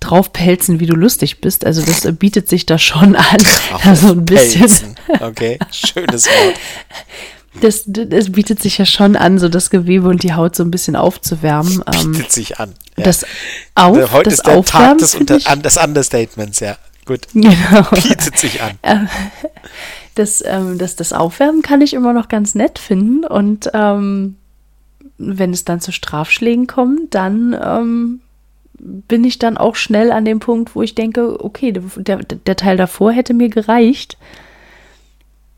draufpelzen, wie du lustig bist. Also das äh, bietet sich da schon an. so ein bisschen. Okay, schönes Wort. Das, das bietet sich ja schon an, so das Gewebe und die Haut so ein bisschen aufzuwärmen. Ähm, bietet sich an. Ja. Das, auf, Heute das ist der Aufwärmen, Tag des, Unter, des Understatements, ja. Gut. Genau. Bietet sich an. Das, ähm, das, das Aufwärmen kann ich immer noch ganz nett finden. Und ähm, wenn es dann zu Strafschlägen kommt, dann ähm, bin ich dann auch schnell an dem Punkt, wo ich denke, okay, der, der Teil davor hätte mir gereicht.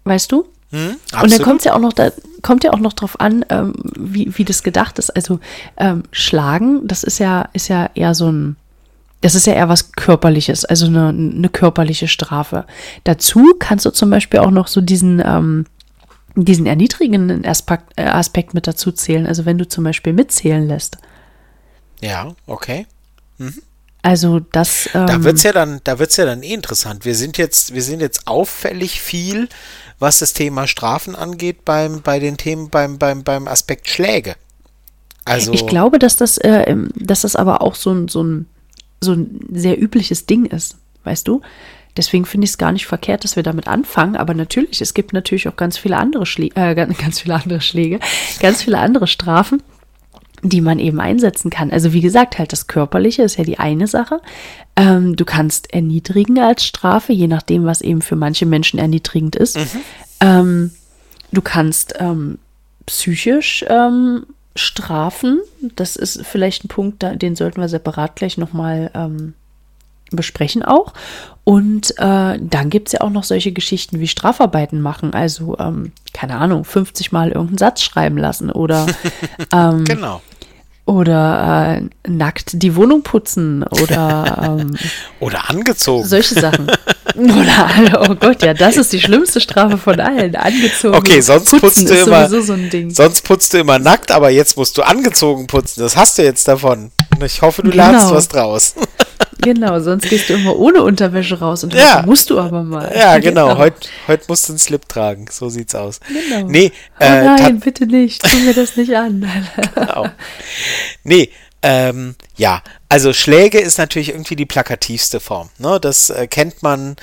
Weißt du? Hm, und dann kommt es ja auch noch, da kommt ja auch noch drauf an, ähm, wie, wie das gedacht ist. Also ähm, Schlagen, das ist ja, ist ja eher so ein, das ist ja eher was Körperliches, also eine, eine körperliche Strafe. Dazu kannst du zum Beispiel auch noch so diesen, ähm, diesen erniedrigenden Aspekt, äh, Aspekt mit dazu zählen. Also wenn du zum Beispiel mitzählen lässt. Ja, okay. Mhm. Also das. Ähm, da wird's ja dann, da wird's ja dann eh interessant. Wir sind jetzt, wir sind jetzt auffällig viel, was das Thema Strafen angeht, beim, bei den Themen, beim, beim, beim Aspekt Schläge. Also ich glaube, dass das, äh, dass das aber auch so ein, so ein, so ein sehr übliches Ding ist, weißt du? Deswegen finde ich es gar nicht verkehrt, dass wir damit anfangen. Aber natürlich, es gibt natürlich auch ganz viele andere Schläge, äh, ganz viele andere Schläge, ganz viele andere Strafen, die man eben einsetzen kann. Also wie gesagt, halt das Körperliche ist ja die eine Sache. Ähm, du kannst erniedrigen als Strafe, je nachdem, was eben für manche Menschen erniedrigend ist. Mhm. Ähm, du kannst ähm, psychisch ähm, strafen. Das ist vielleicht ein Punkt, den sollten wir separat gleich nochmal ähm, besprechen auch. Und äh, dann gibt es ja auch noch solche Geschichten wie Strafarbeiten machen. Also, ähm, keine Ahnung, 50 Mal irgendeinen Satz schreiben lassen oder ähm, genau. Oder äh, nackt die Wohnung putzen oder ähm, oder angezogen. Solche Sachen. Oder oh Gott, ja, das ist die schlimmste Strafe von allen. Angezogen. Okay, sonst putzt du immer. So sonst putzt du immer nackt, aber jetzt musst du angezogen putzen. Das hast du jetzt davon. Ich hoffe, du genau. lernst was draus. Genau, sonst gehst du immer ohne Unterwäsche raus und ja. musst du aber mal. Ja, genau. genau. Heute, heute musst du einen Slip tragen. So sieht's aus. Genau. Nee, oh äh, nein, bitte nicht. Tu mir das nicht an. genau. Nee, ähm, ja, also Schläge ist natürlich irgendwie die plakativste Form. Ne? Das äh, kennt man,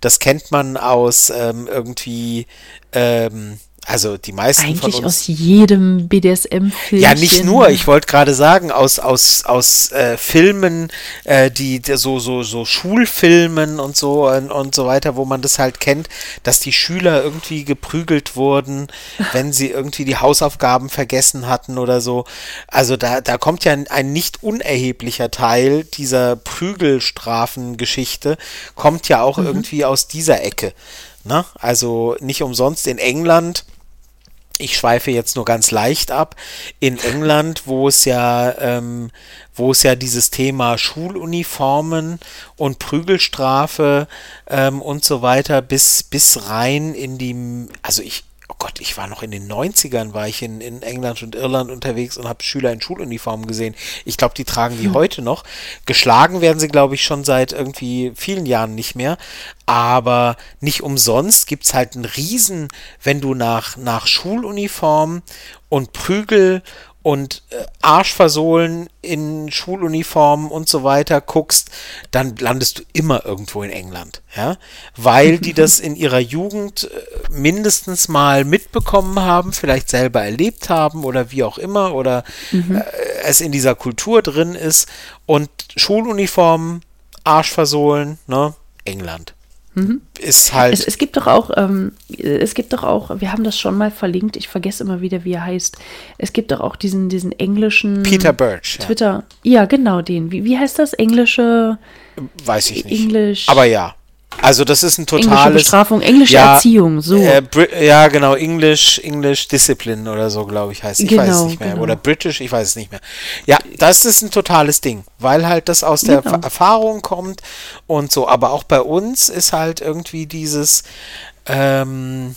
das kennt man aus ähm, irgendwie ähm, also die meisten Eigentlich von uns. aus jedem BDSM-Film. Ja, nicht nur. Ich wollte gerade sagen, aus, aus, aus äh, Filmen, äh, die, so, so, so Schulfilmen und so und, und so weiter, wo man das halt kennt, dass die Schüler irgendwie geprügelt wurden, wenn sie irgendwie die Hausaufgaben vergessen hatten oder so. Also da, da kommt ja ein, ein nicht unerheblicher Teil dieser Prügelstrafengeschichte, kommt ja auch mhm. irgendwie aus dieser Ecke. Ne? Also nicht umsonst in England ich schweife jetzt nur ganz leicht ab, in England, wo es ja, ähm, wo es ja dieses Thema Schuluniformen und Prügelstrafe ähm, und so weiter bis, bis rein in die, also ich, Gott, ich war noch in den 90ern, war ich in, in England und Irland unterwegs und habe Schüler in Schuluniformen gesehen. Ich glaube, die tragen die hm. heute noch. Geschlagen werden sie, glaube ich, schon seit irgendwie vielen Jahren nicht mehr. Aber nicht umsonst gibt es halt einen Riesen, wenn du nach, nach Schuluniform und Prügel und äh, Arschversohlen in Schuluniformen und so weiter guckst, dann landest du immer irgendwo in England, ja, weil die das in ihrer Jugend äh, mindestens mal mitbekommen haben, vielleicht selber erlebt haben oder wie auch immer oder mhm. äh, es in dieser Kultur drin ist und Schuluniformen, Arschversohlen, ne, England. Mhm. Ist halt. Es, es, gibt doch auch, ähm, es gibt doch auch, wir haben das schon mal verlinkt, ich vergesse immer wieder, wie er heißt. Es gibt doch auch diesen, diesen englischen Peter Birch. Twitter. Ja, ja genau, den. Wie, wie heißt das? Englische. Weiß ich nicht. Englisch. Aber ja. Also das ist ein totales englische Bestrafung, englische ja, Erziehung, so. Äh, ja, genau, English, English Discipline oder so, glaube ich, heißt. Ich genau, weiß es nicht mehr. Genau. Oder British, ich weiß es nicht mehr. Ja, das ist ein totales Ding, weil halt das aus der genau. Erfahrung kommt und so. Aber auch bei uns ist halt irgendwie dieses, ähm,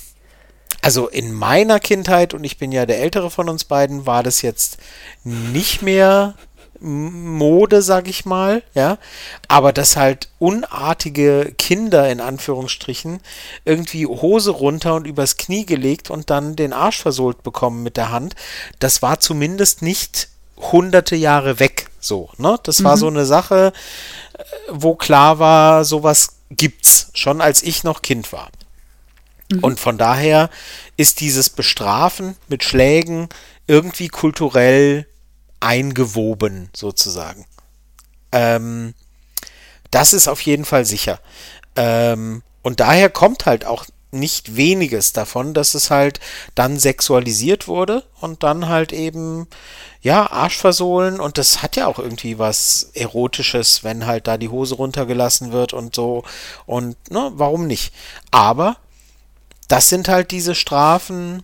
also in meiner Kindheit, und ich bin ja der ältere von uns beiden, war das jetzt nicht mehr Mode, sag ich mal, ja, aber dass halt unartige Kinder in Anführungsstrichen irgendwie Hose runter und übers Knie gelegt und dann den Arsch versohlt bekommen mit der Hand, das war zumindest nicht hunderte Jahre weg, so, ne? Das mhm. war so eine Sache, äh, wo klar war, sowas gibt's, schon als ich noch Kind war. Mhm. Und von daher ist dieses Bestrafen mit Schlägen irgendwie kulturell eingewoben, sozusagen. Ähm, das ist auf jeden Fall sicher. Ähm, und daher kommt halt auch nicht weniges davon, dass es halt dann sexualisiert wurde und dann halt eben, ja, Arschversohlen und das hat ja auch irgendwie was Erotisches, wenn halt da die Hose runtergelassen wird und so und, ne, warum nicht? Aber das sind halt diese Strafen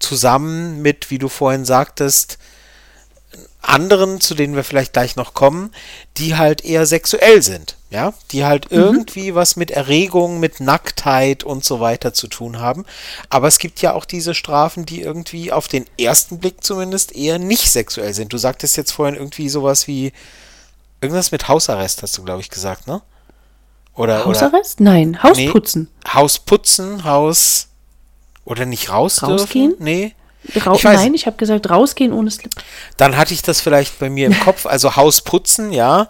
zusammen mit, wie du vorhin sagtest, anderen, zu denen wir vielleicht gleich noch kommen, die halt eher sexuell sind, ja, die halt mhm. irgendwie was mit Erregung, mit Nacktheit und so weiter zu tun haben. Aber es gibt ja auch diese Strafen, die irgendwie auf den ersten Blick zumindest eher nicht sexuell sind. Du sagtest jetzt vorhin irgendwie sowas wie irgendwas mit Hausarrest, hast du, glaube ich, gesagt, ne? Oder, Hausarrest? Oder, Nein, Hausputzen. Nee, Hausputzen, Haus oder nicht raus Rausgehen? Dürfen? Nee. Ra ich Nein, ich habe gesagt, rausgehen ohne Slip. Dann hatte ich das vielleicht bei mir im Kopf, also Haus putzen, ja.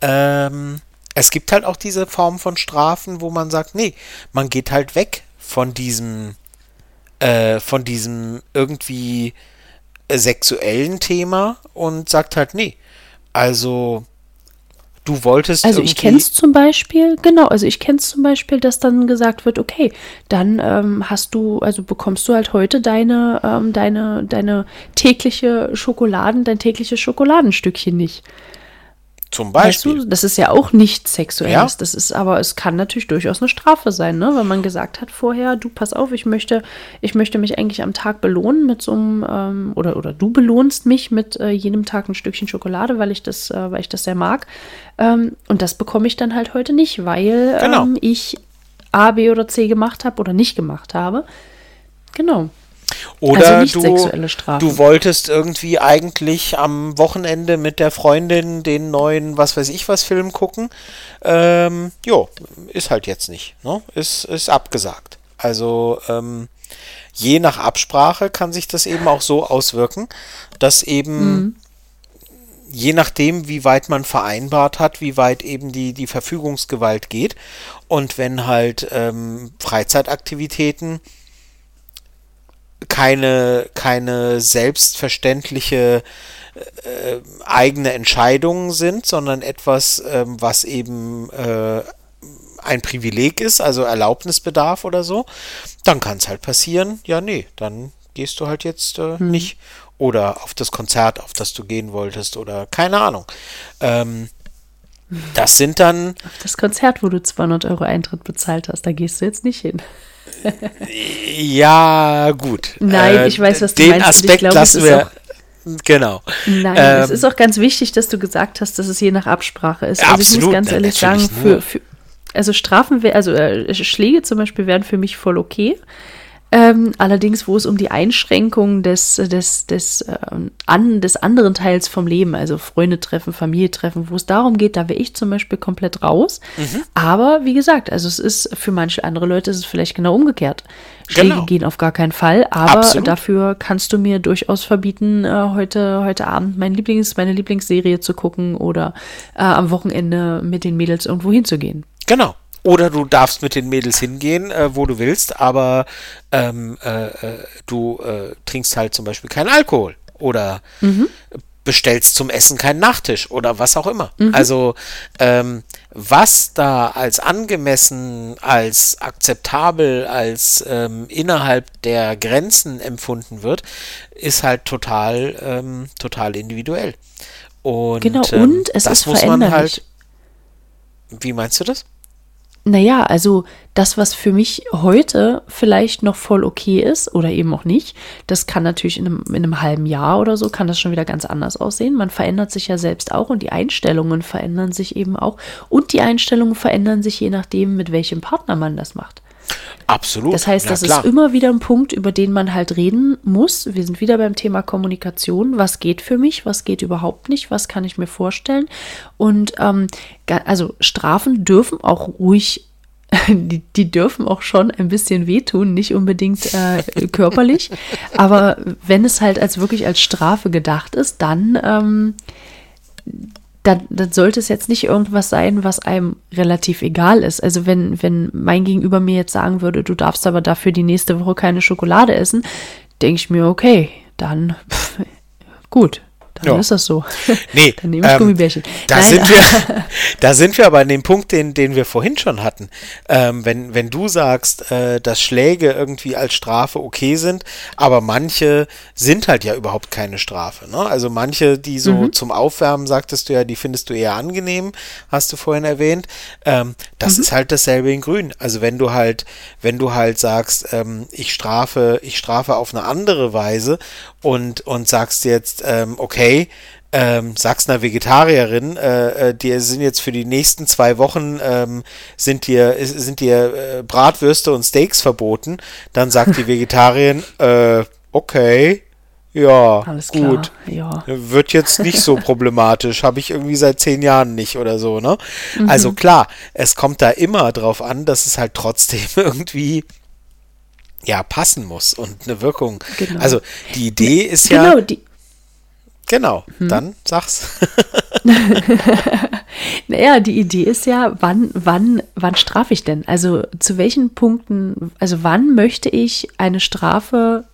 Ähm, es gibt halt auch diese Form von Strafen, wo man sagt, nee, man geht halt weg von diesem, äh, von diesem irgendwie sexuellen Thema und sagt halt, nee, also Du wolltest. Also ich kenne es zum Beispiel, genau, also ich kenne es zum Beispiel, dass dann gesagt wird, okay, dann ähm, hast du, also bekommst du halt heute deine, ähm, deine, deine tägliche Schokoladen, dein tägliches Schokoladenstückchen nicht. Zum Beispiel. Weißt du, das ist ja auch nicht sexuelles. Ja. Das ist aber, es kann natürlich durchaus eine Strafe sein, ne? Wenn man gesagt hat vorher, du pass auf, ich möchte, ich möchte mich eigentlich am Tag belohnen mit so einem, ähm, oder, oder du belohnst mich mit äh, jedem Tag ein Stückchen Schokolade, weil ich das, äh, weil ich das sehr mag. Ähm, und das bekomme ich dann halt heute nicht, weil genau. ähm, ich A, B oder C gemacht habe oder nicht gemacht habe. Genau. Oder also du, du wolltest irgendwie eigentlich am Wochenende mit der Freundin den neuen, was weiß ich was, Film gucken. Ähm, jo, ist halt jetzt nicht. Ne? Ist, ist abgesagt. Also ähm, je nach Absprache kann sich das eben auch so auswirken, dass eben mhm. je nachdem, wie weit man vereinbart hat, wie weit eben die, die Verfügungsgewalt geht. Und wenn halt ähm, Freizeitaktivitäten keine, keine selbstverständliche äh, eigene Entscheidungen sind, sondern etwas, ähm, was eben äh, ein Privileg ist, also Erlaubnisbedarf oder so, dann kann es halt passieren, ja, nee, dann gehst du halt jetzt äh, hm. nicht. Oder auf das Konzert, auf das du gehen wolltest, oder keine Ahnung. Ähm, das sind dann. Auf das Konzert, wo du 200 Euro Eintritt bezahlt hast, da gehst du jetzt nicht hin ja, gut. Nein, äh, ich weiß, was du den meinst. Aspekt glaub, lassen wir. Genau. Nein, ähm, es ist auch ganz wichtig, dass du gesagt hast, dass es je nach Absprache ist. Also absolut, ich muss ganz ehrlich sagen, für, für, also Strafen, also äh, Schläge zum Beispiel wären für mich voll okay. Ähm, allerdings, wo es um die Einschränkung des, des, des, äh, an, des anderen Teils vom Leben, also Freunde treffen, Familie treffen, wo es darum geht, da wäre ich zum Beispiel komplett raus. Mhm. Aber wie gesagt, also es ist für manche andere Leute ist es vielleicht genau umgekehrt. Schläge genau. gehen auf gar keinen Fall, aber Absolut. dafür kannst du mir durchaus verbieten, äh, heute, heute Abend mein Lieblings, meine Lieblingsserie zu gucken oder äh, am Wochenende mit den Mädels irgendwo hinzugehen. Genau. Oder du darfst mit den Mädels hingehen, äh, wo du willst, aber ähm, äh, äh, du äh, trinkst halt zum Beispiel keinen Alkohol. Oder mhm. bestellst zum Essen keinen Nachtisch oder was auch immer. Mhm. Also ähm, was da als angemessen, als akzeptabel, als ähm, innerhalb der Grenzen empfunden wird, ist halt total, ähm, total individuell. Und, genau, und ähm, es ist muss man halt. Wie meinst du das? Naja, also das, was für mich heute vielleicht noch voll okay ist oder eben auch nicht, das kann natürlich in einem, in einem, halben Jahr oder so, kann das schon wieder ganz anders aussehen. Man verändert sich ja selbst auch und die Einstellungen verändern sich eben auch. Und die Einstellungen verändern sich je nachdem, mit welchem Partner man das macht. Absolut. Das heißt, das klar. ist immer wieder ein Punkt, über den man halt reden muss. Wir sind wieder beim Thema Kommunikation. Was geht für mich? Was geht überhaupt nicht? Was kann ich mir vorstellen? Und ähm, also Strafen dürfen auch ruhig die, die, dürfen auch schon ein bisschen wehtun, nicht unbedingt äh, körperlich. Aber wenn es halt als wirklich als Strafe gedacht ist, dann ähm, dann, dann sollte es jetzt nicht irgendwas sein, was einem relativ egal ist. Also wenn, wenn mein Gegenüber mir jetzt sagen würde, du darfst aber dafür die nächste Woche keine Schokolade essen, denke ich mir, okay, dann pff, gut, dann Ja. ist das so. Nee, dann nehme ich ähm, Gummibärchen. Da Nein, sind wir, da sind wir aber an dem Punkt, den, den wir vorhin schon hatten. Ähm, wenn, wenn du sagst, äh, dass Schläge irgendwie als Strafe okay sind, aber manche sind halt ja überhaupt keine Strafe. Ne? Also manche, die so Mhm. zum Aufwärmen, sagtest du ja, die findest du eher angenehm, hast du vorhin erwähnt. Ähm, das Mhm. ist halt dasselbe in Grün. Also wenn du halt, wenn du halt sagst, ähm, ich strafe, ich strafe auf eine andere Weise und, und sagst jetzt, ähm, okay, ähm, sagst einer Vegetarierin, äh, äh, die sind jetzt für die nächsten zwei Wochen ähm, sind dir sind dir äh, Bratwürste und Steaks verboten, dann sagt die Vegetarierin, äh, okay, ja, Alles klar. gut. Ja. Wird jetzt nicht so problematisch, habe ich irgendwie seit zehn Jahren nicht oder so, ne? Mhm. Also klar, es kommt da immer drauf an, dass es halt trotzdem irgendwie ja passen muss und eine Wirkung. Genau. Also die Idee ist ja Genau, die, Genau, Mhm. dann sag's. Naja, die Idee ist ja, wann, wann, wann strafe ich denn? Also zu welchen Punkten, also wann möchte ich eine Strafe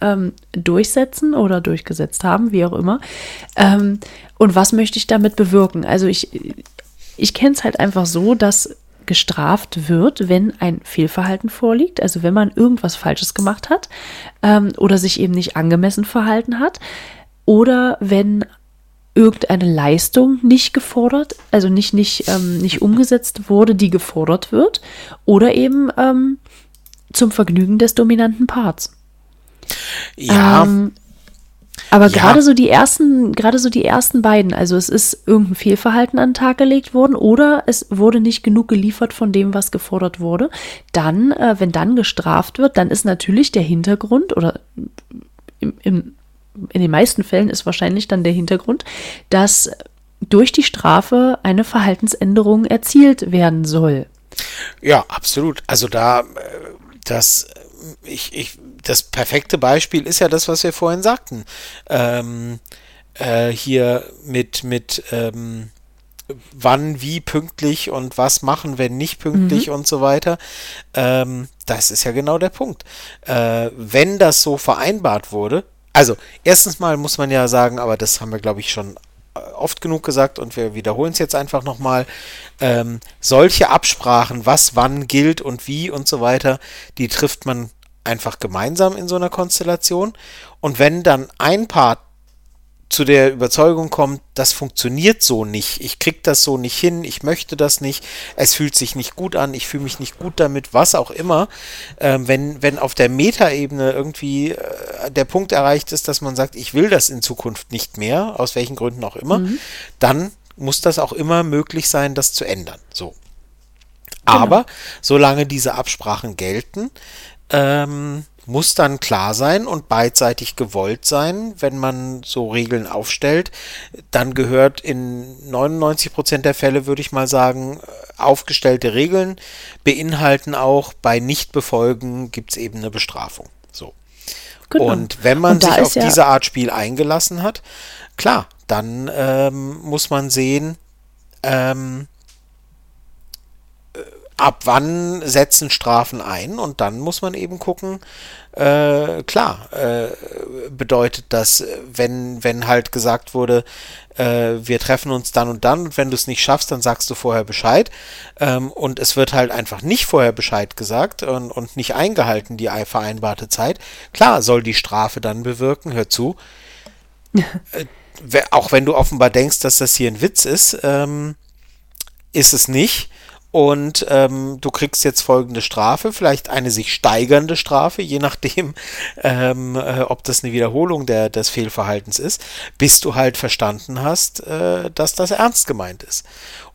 ähm, durchsetzen oder durchgesetzt haben, wie auch immer. Ähm, und was möchte ich damit bewirken? Also ich, ich kenne es halt einfach so, dass gestraft wird, wenn ein Fehlverhalten vorliegt, also wenn man irgendwas Falsches gemacht hat ähm, oder sich eben nicht angemessen verhalten hat oder wenn irgendeine Leistung nicht gefordert, also nicht, nicht, ähm, nicht umgesetzt wurde, die gefordert wird, oder eben ähm, zum Vergnügen des dominanten Parts. Ja, Ähm, aber Ja. gerade so die ersten, gerade so die ersten beiden, also es ist irgendein Fehlverhalten an den Tag gelegt worden oder es wurde nicht genug geliefert von dem, was gefordert wurde, dann, äh, wenn dann gestraft wird, dann ist natürlich der Hintergrund oder im, im, in den meisten Fällen ist wahrscheinlich dann der Hintergrund, dass durch die Strafe eine Verhaltensänderung erzielt werden soll. ja, absolut. Also da, äh, das, ich, ich, das perfekte Beispiel ist ja das, was wir vorhin sagten. Ähm, äh, hier mit, mit, ähm, wann, wie pünktlich und was machen, wenn nicht pünktlich und so weiter. Ähm, das ist ja genau der Punkt. Äh, wenn das so vereinbart wurde, also erstens mal muss man ja sagen, aber das haben wir, glaube ich, schon äh, oft genug gesagt und wir wiederholen es jetzt einfach nochmal. Ähm, solche Absprachen, was wann gilt und wie und so weiter, die trifft man einfach gemeinsam in so einer Konstellation. Und wenn dann ein Part zu der Überzeugung kommt, das funktioniert so nicht, ich krieg das so nicht hin, ich möchte das nicht, es fühlt sich nicht gut an, ich fühle mich nicht gut damit, was auch immer, ähm, wenn, wenn auf der Metaebene irgendwie äh, der Punkt erreicht ist, dass man sagt, ich will das in Zukunft nicht mehr, aus welchen Gründen auch immer, dann muss das auch immer möglich sein, das zu ändern. So. Aber solange diese Absprachen gelten, ähm, muss dann klar sein und beidseitig gewollt sein, wenn man so Regeln aufstellt. Dann gehört in 99 Prozent der Fälle, würde ich mal sagen, aufgestellte Regeln beinhalten auch, bei Nichtbefolgen gibt es eben eine Bestrafung. So. Genau. Und wenn man Und sich auf ja- diese Art Spiel eingelassen hat, klar, dann ähm, muss man sehen, ähm, äh, ab wann setzen Strafen ein? Und dann muss man eben gucken, äh, klar, äh, bedeutet das, wenn, wenn halt gesagt wurde, äh, wir treffen uns dann und dann und wenn du es nicht schaffst, dann sagst du vorher Bescheid. Ähm, und es wird halt einfach nicht vorher Bescheid gesagt und, und nicht eingehalten, die vereinbarte Zeit, klar soll die Strafe dann bewirken, hör zu, äh, auch wenn du offenbar denkst, dass das hier ein Witz ist, ähm, ist es nicht. Und ähm, du kriegst jetzt folgende Strafe, vielleicht eine sich steigernde Strafe, je nachdem, ähm, äh, ob das eine Wiederholung der, des Fehlverhaltens ist, bis du halt verstanden hast, äh, dass das ernst gemeint ist.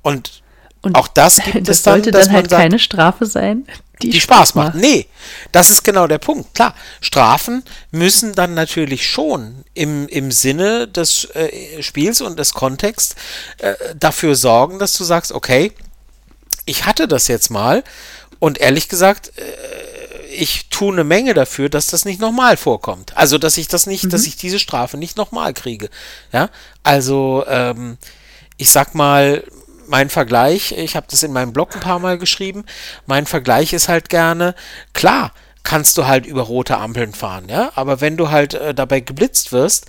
Und, Und auch das gibt das es dann, sollte dass dann halt sagt, keine Strafe sein, die, die Spaß macht. Nee, das ist genau der Punkt. Klar, Strafen müssen dann natürlich schon im, im Sinne des äh, Spiels und des Kontexts äh, dafür sorgen, dass du sagst, okay, ich hatte das jetzt mal und ehrlich gesagt, äh, ich tue eine Menge dafür, dass das nicht nochmal vorkommt. Also, dass ich das nicht, dass ich diese Strafe nicht nochmal kriege. Ja, also, ähm, ich sag mal, mein Vergleich, ich habe das in meinem Blog ein paar Mal geschrieben, mein Vergleich ist halt gerne, klar, kannst du halt über rote Ampeln fahren, ja, aber wenn du halt äh, dabei geblitzt wirst,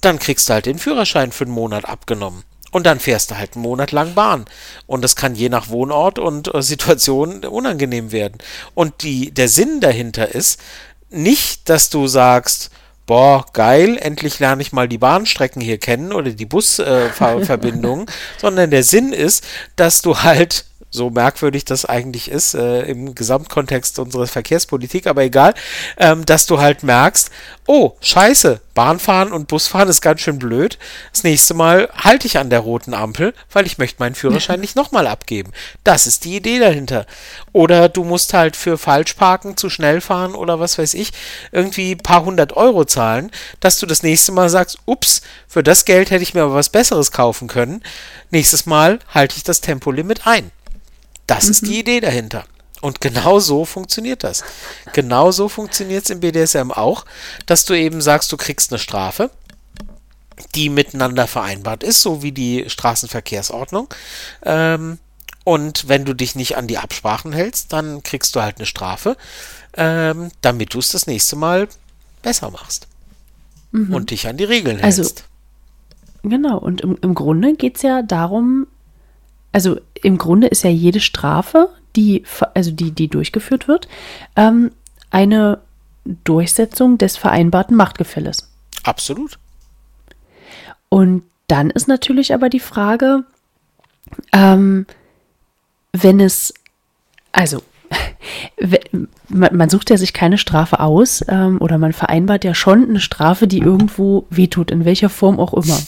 dann kriegst du halt den Führerschein für einen Monat abgenommen. Und dann fährst du halt einen Monat lang Bahn. Und das kann je nach Wohnort und äh, Situation unangenehm werden. Und die, der Sinn dahinter ist nicht, dass du sagst, boah, geil, endlich lerne ich mal die Bahnstrecken hier kennen oder die Busverbindungen, äh, sondern der Sinn ist, dass du halt so merkwürdig das eigentlich ist äh, im Gesamtkontext unserer Verkehrspolitik, aber egal, ähm, dass du halt merkst, oh, scheiße, Bahnfahren und Busfahren ist ganz schön blöd. Das nächste Mal halte ich an der roten Ampel, weil ich möchte meinen Führerschein nicht nochmal abgeben. Das ist die Idee dahinter. Oder du musst halt für Falschparken zu schnell fahren oder was weiß ich, irgendwie ein paar hundert Euro zahlen, dass du das nächste Mal sagst, ups, für das Geld hätte ich mir aber was Besseres kaufen können. Nächstes Mal halte ich das Tempolimit ein. Das mhm. ist die Idee dahinter. Und genau so funktioniert das. Genau so funktioniert es im BDSM auch, dass du eben sagst, du kriegst eine Strafe, die miteinander vereinbart ist, so wie die Straßenverkehrsordnung. Ähm, und wenn du dich nicht an die Absprachen hältst, dann kriegst du halt eine Strafe, ähm, damit du es das nächste Mal besser machst. Mhm. Und dich an die Regeln also, hältst. Also, genau, und im, im Grunde geht es ja darum, also im Grunde ist ja jede Strafe, die, also die, die durchgeführt wird, ähm, eine Durchsetzung des vereinbarten Machtgefälles. Absolut. Und dann ist natürlich aber die Frage, ähm, wenn es, also man sucht ja sich keine Strafe aus ähm, oder man vereinbart ja schon eine Strafe, die irgendwo wehtut, in welcher Form auch immer.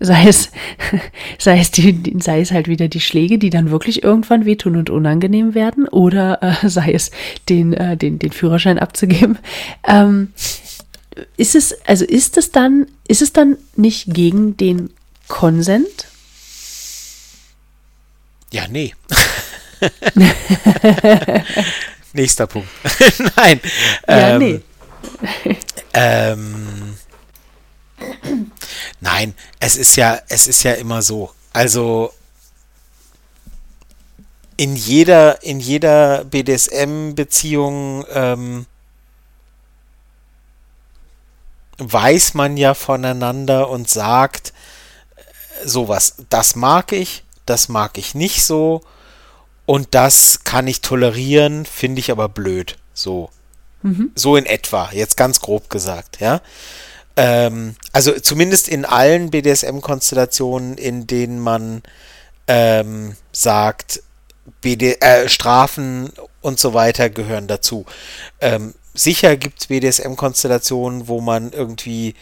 Sei es, sei es, die, sei es halt wieder die Schläge, die dann wirklich irgendwann wehtun und unangenehm werden, oder äh, sei es den, äh, den, den Führerschein abzugeben. Ähm, ist es, also ist es dann, ist es dann nicht gegen den Konsent? Ja, nee. Nächster Punkt. Nein. Ja, ähm, nee. ähm, nein, es ist ja, es ist ja immer so. Also in jeder, in jeder BDSM-Beziehung ähm, weiß man ja voneinander und sagt äh, sowas, das mag ich, das mag ich nicht so und das kann ich tolerieren, finde ich aber blöd. So. Mhm. So in etwa, jetzt ganz grob gesagt, ja. Ähm, also zumindest in allen BDSM-Konstellationen, in denen man ähm, sagt, BD äh, Strafen und so weiter gehören dazu. Ähm, sicher gibt es BDSM-Konstellationen, wo man irgendwie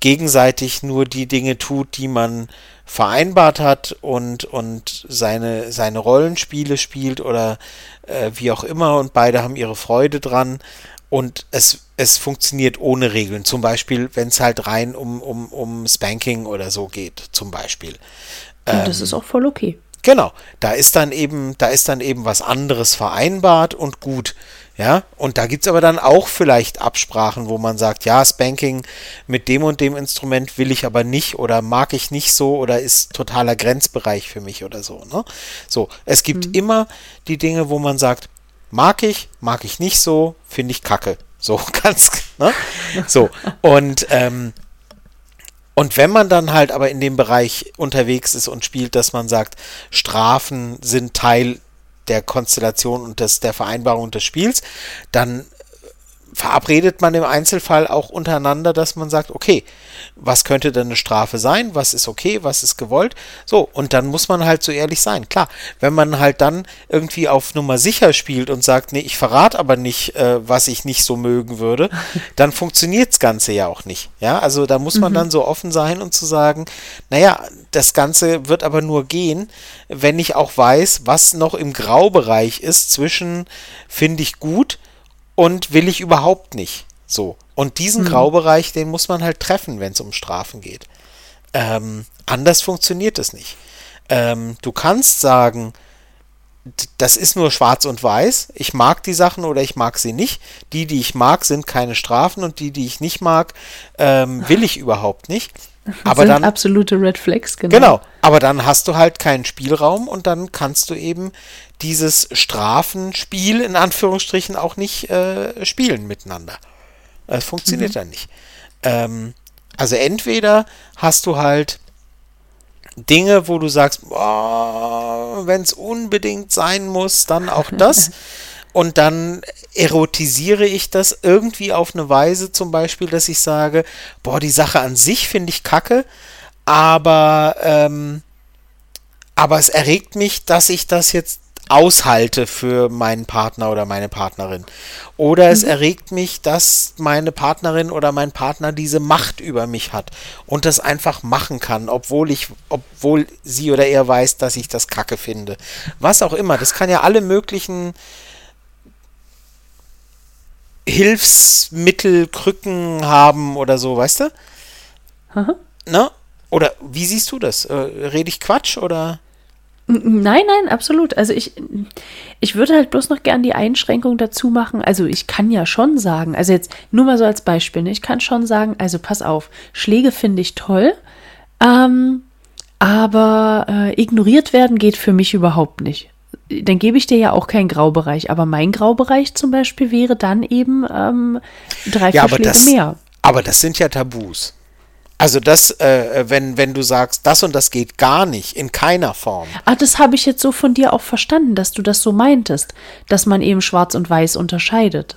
gegenseitig nur die Dinge tut, die man vereinbart hat und, und seine, seine Rollenspiele spielt oder äh, wie auch immer und beide haben ihre Freude dran und es, es funktioniert ohne Regeln. Zum Beispiel, wenn es halt rein um, um, um Spanking oder so geht, zum Beispiel. Und das ähm, ist auch voll okay. Genau, da ist dann eben, da ist dann eben was anderes vereinbart und gut. Ja, und da gibt es aber dann auch vielleicht Absprachen, wo man sagt, ja, Spanking mit dem und dem Instrument will ich aber nicht oder mag ich nicht so oder ist totaler Grenzbereich für mich oder so. Ne? So, es gibt mhm. immer die Dinge, wo man sagt, mag ich, mag ich nicht so, finde ich kacke. So, ganz, ne? So, und, ähm, und wenn man dann halt aber in dem Bereich unterwegs ist und spielt, dass man sagt, Strafen sind Teil der Konstellation und des, der Vereinbarung des Spiels, dann verabredet man im Einzelfall auch untereinander, dass man sagt, okay, was könnte denn eine Strafe sein? Was ist okay? Was ist gewollt? So, und dann muss man halt so ehrlich sein. Klar, wenn man halt dann irgendwie auf Nummer sicher spielt und sagt, nee, ich verrate aber nicht, äh, was ich nicht so mögen würde, dann funktioniert das Ganze ja auch nicht. Ja, also da muss man mhm. dann so offen sein und zu sagen, naja, das Ganze wird aber nur gehen, wenn ich auch weiß, was noch im Graubereich ist zwischen finde ich gut und will ich überhaupt nicht. So. Und diesen mhm. Graubereich, den muss man halt treffen, wenn es um Strafen geht. Ähm, anders funktioniert es nicht. Ähm, du kannst sagen, das ist nur schwarz und weiß. Ich mag die Sachen oder ich mag sie nicht. Die, die ich mag, sind keine Strafen und die, die ich nicht mag, ähm, will ich überhaupt nicht. Aber sind dann absolute Red Flags, genau. Genau, aber dann hast du halt keinen Spielraum und dann kannst du eben dieses Strafenspiel in Anführungsstrichen auch nicht äh, spielen miteinander. Das funktioniert mhm. dann nicht. Ähm, Also entweder hast du halt Dinge, wo du sagst, wenn es unbedingt sein muss, dann auch das. Und dann erotisiere ich das irgendwie auf eine Weise, zum Beispiel, dass ich sage, boah, die Sache an sich finde ich kacke, aber, ähm, aber es erregt mich, dass ich das jetzt aushalte für meinen Partner oder meine Partnerin. Oder es mhm. erregt mich, dass meine Partnerin oder mein Partner diese Macht über mich hat und das einfach machen kann, obwohl ich, obwohl sie oder er weiß, dass ich das Kacke finde. Was auch immer. Das kann ja alle möglichen Hilfsmittel, Krücken haben oder so, weißt du? Aha. Ne? Oder wie siehst du das? Äh, rede ich Quatsch oder? Nein, nein, absolut. Also ich, ich würde halt bloß noch gern die Einschränkung dazu machen. Also ich kann ja schon sagen, also jetzt nur mal so als Beispiel, ne? ich kann schon sagen, also pass auf, Schläge finde ich toll, ähm, aber äh, ignoriert werden geht für mich überhaupt nicht. Dann gebe ich dir ja auch keinen Graubereich, aber mein Graubereich zum Beispiel wäre dann eben ähm, drei, ja, vier Schläge das, mehr. Aber das sind ja Tabus. Also das, äh, wenn, wenn du sagst, das und das geht gar nicht, in keiner Form. Ah, das habe ich jetzt so von dir auch verstanden, dass du das so meintest, dass man eben schwarz und weiß unterscheidet.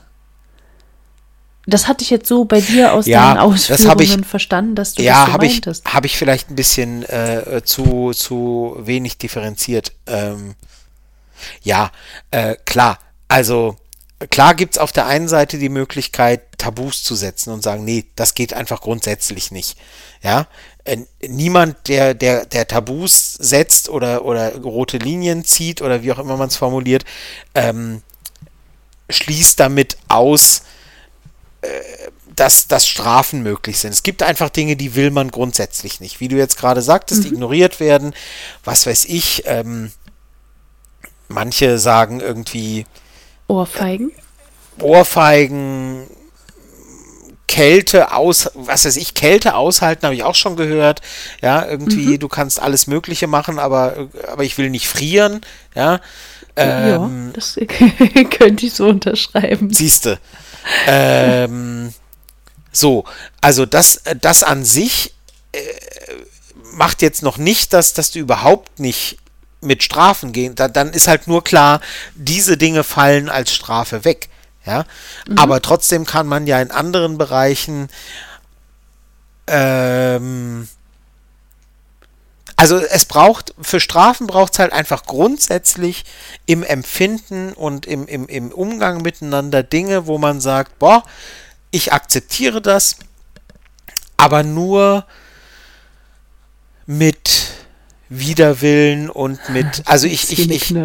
Das hatte ich jetzt so bei dir aus ja, deinen Ausführungen ich, verstanden, dass du ja, das so meintest. Ja, habe ich vielleicht ein bisschen äh, zu, zu wenig differenziert. Ähm, ja, äh, klar. Also klar gibt es auf der einen Seite die Möglichkeit, Tabus zu setzen und sagen, nee, das geht einfach grundsätzlich nicht. Ja, äh, niemand, der, der, der Tabus setzt oder, oder rote Linien zieht oder wie auch immer man es formuliert, ähm, schließt damit aus, äh, dass, dass Strafen möglich sind. Es gibt einfach Dinge, die will man grundsätzlich nicht. Wie du jetzt gerade sagtest, mhm. ignoriert werden, was weiß ich, ähm, manche sagen irgendwie, Ohrfeigen? Ohrfeigen, Kälte aus, was weiß ich, Kälte aushalten, habe ich auch schon gehört. Ja, irgendwie, mhm. du kannst alles Mögliche machen, aber, aber ich will nicht frieren. Ja, ähm, ja das könnte ich so unterschreiben. Siehste. ähm, so, also das, das an sich äh, macht jetzt noch nicht, dass, dass du überhaupt nicht mit Strafen gehen, da, dann ist halt nur klar, diese Dinge fallen als Strafe weg. Ja, mhm. aber trotzdem kann man ja in anderen Bereichen ähm, also es braucht, für Strafen braucht es halt einfach grundsätzlich im Empfinden und im, im, im Umgang miteinander Dinge, wo man sagt, boah, ich akzeptiere das, aber nur mit Widerwillen und mit, also ich, ich, ich,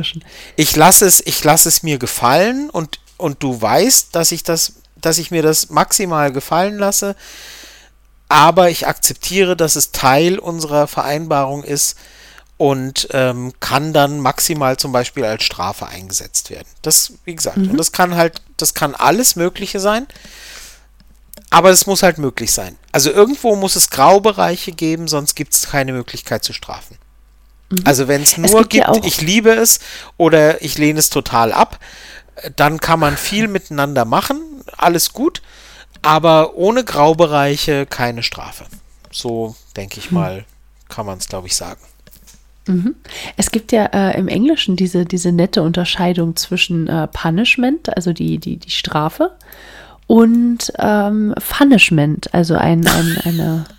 ich lasse es, ich lasse es mir gefallen und, und du weißt, dass ich das, dass ich mir das maximal gefallen lasse, aber ich akzeptiere, dass es Teil unserer Vereinbarung ist und ähm, kann dann maximal zum Beispiel als Strafe eingesetzt werden. Das, wie gesagt, mhm. und das kann halt, das kann alles Mögliche sein. Aber es muss halt möglich sein. Also irgendwo muss es Graubereiche geben, sonst gibt es keine Möglichkeit zu strafen. Mhm. Also wenn es nur gibt, ja ich liebe es oder ich lehne es total ab, dann kann man viel miteinander machen, alles gut, aber ohne Graubereiche keine Strafe. So denke ich mhm. mal, kann man es, glaube ich, sagen. Mhm. Es gibt ja äh, im Englischen diese, diese nette Unterscheidung zwischen äh, Punishment, also die, die, die Strafe, und ähm, Punishment, also ein, ein, eine.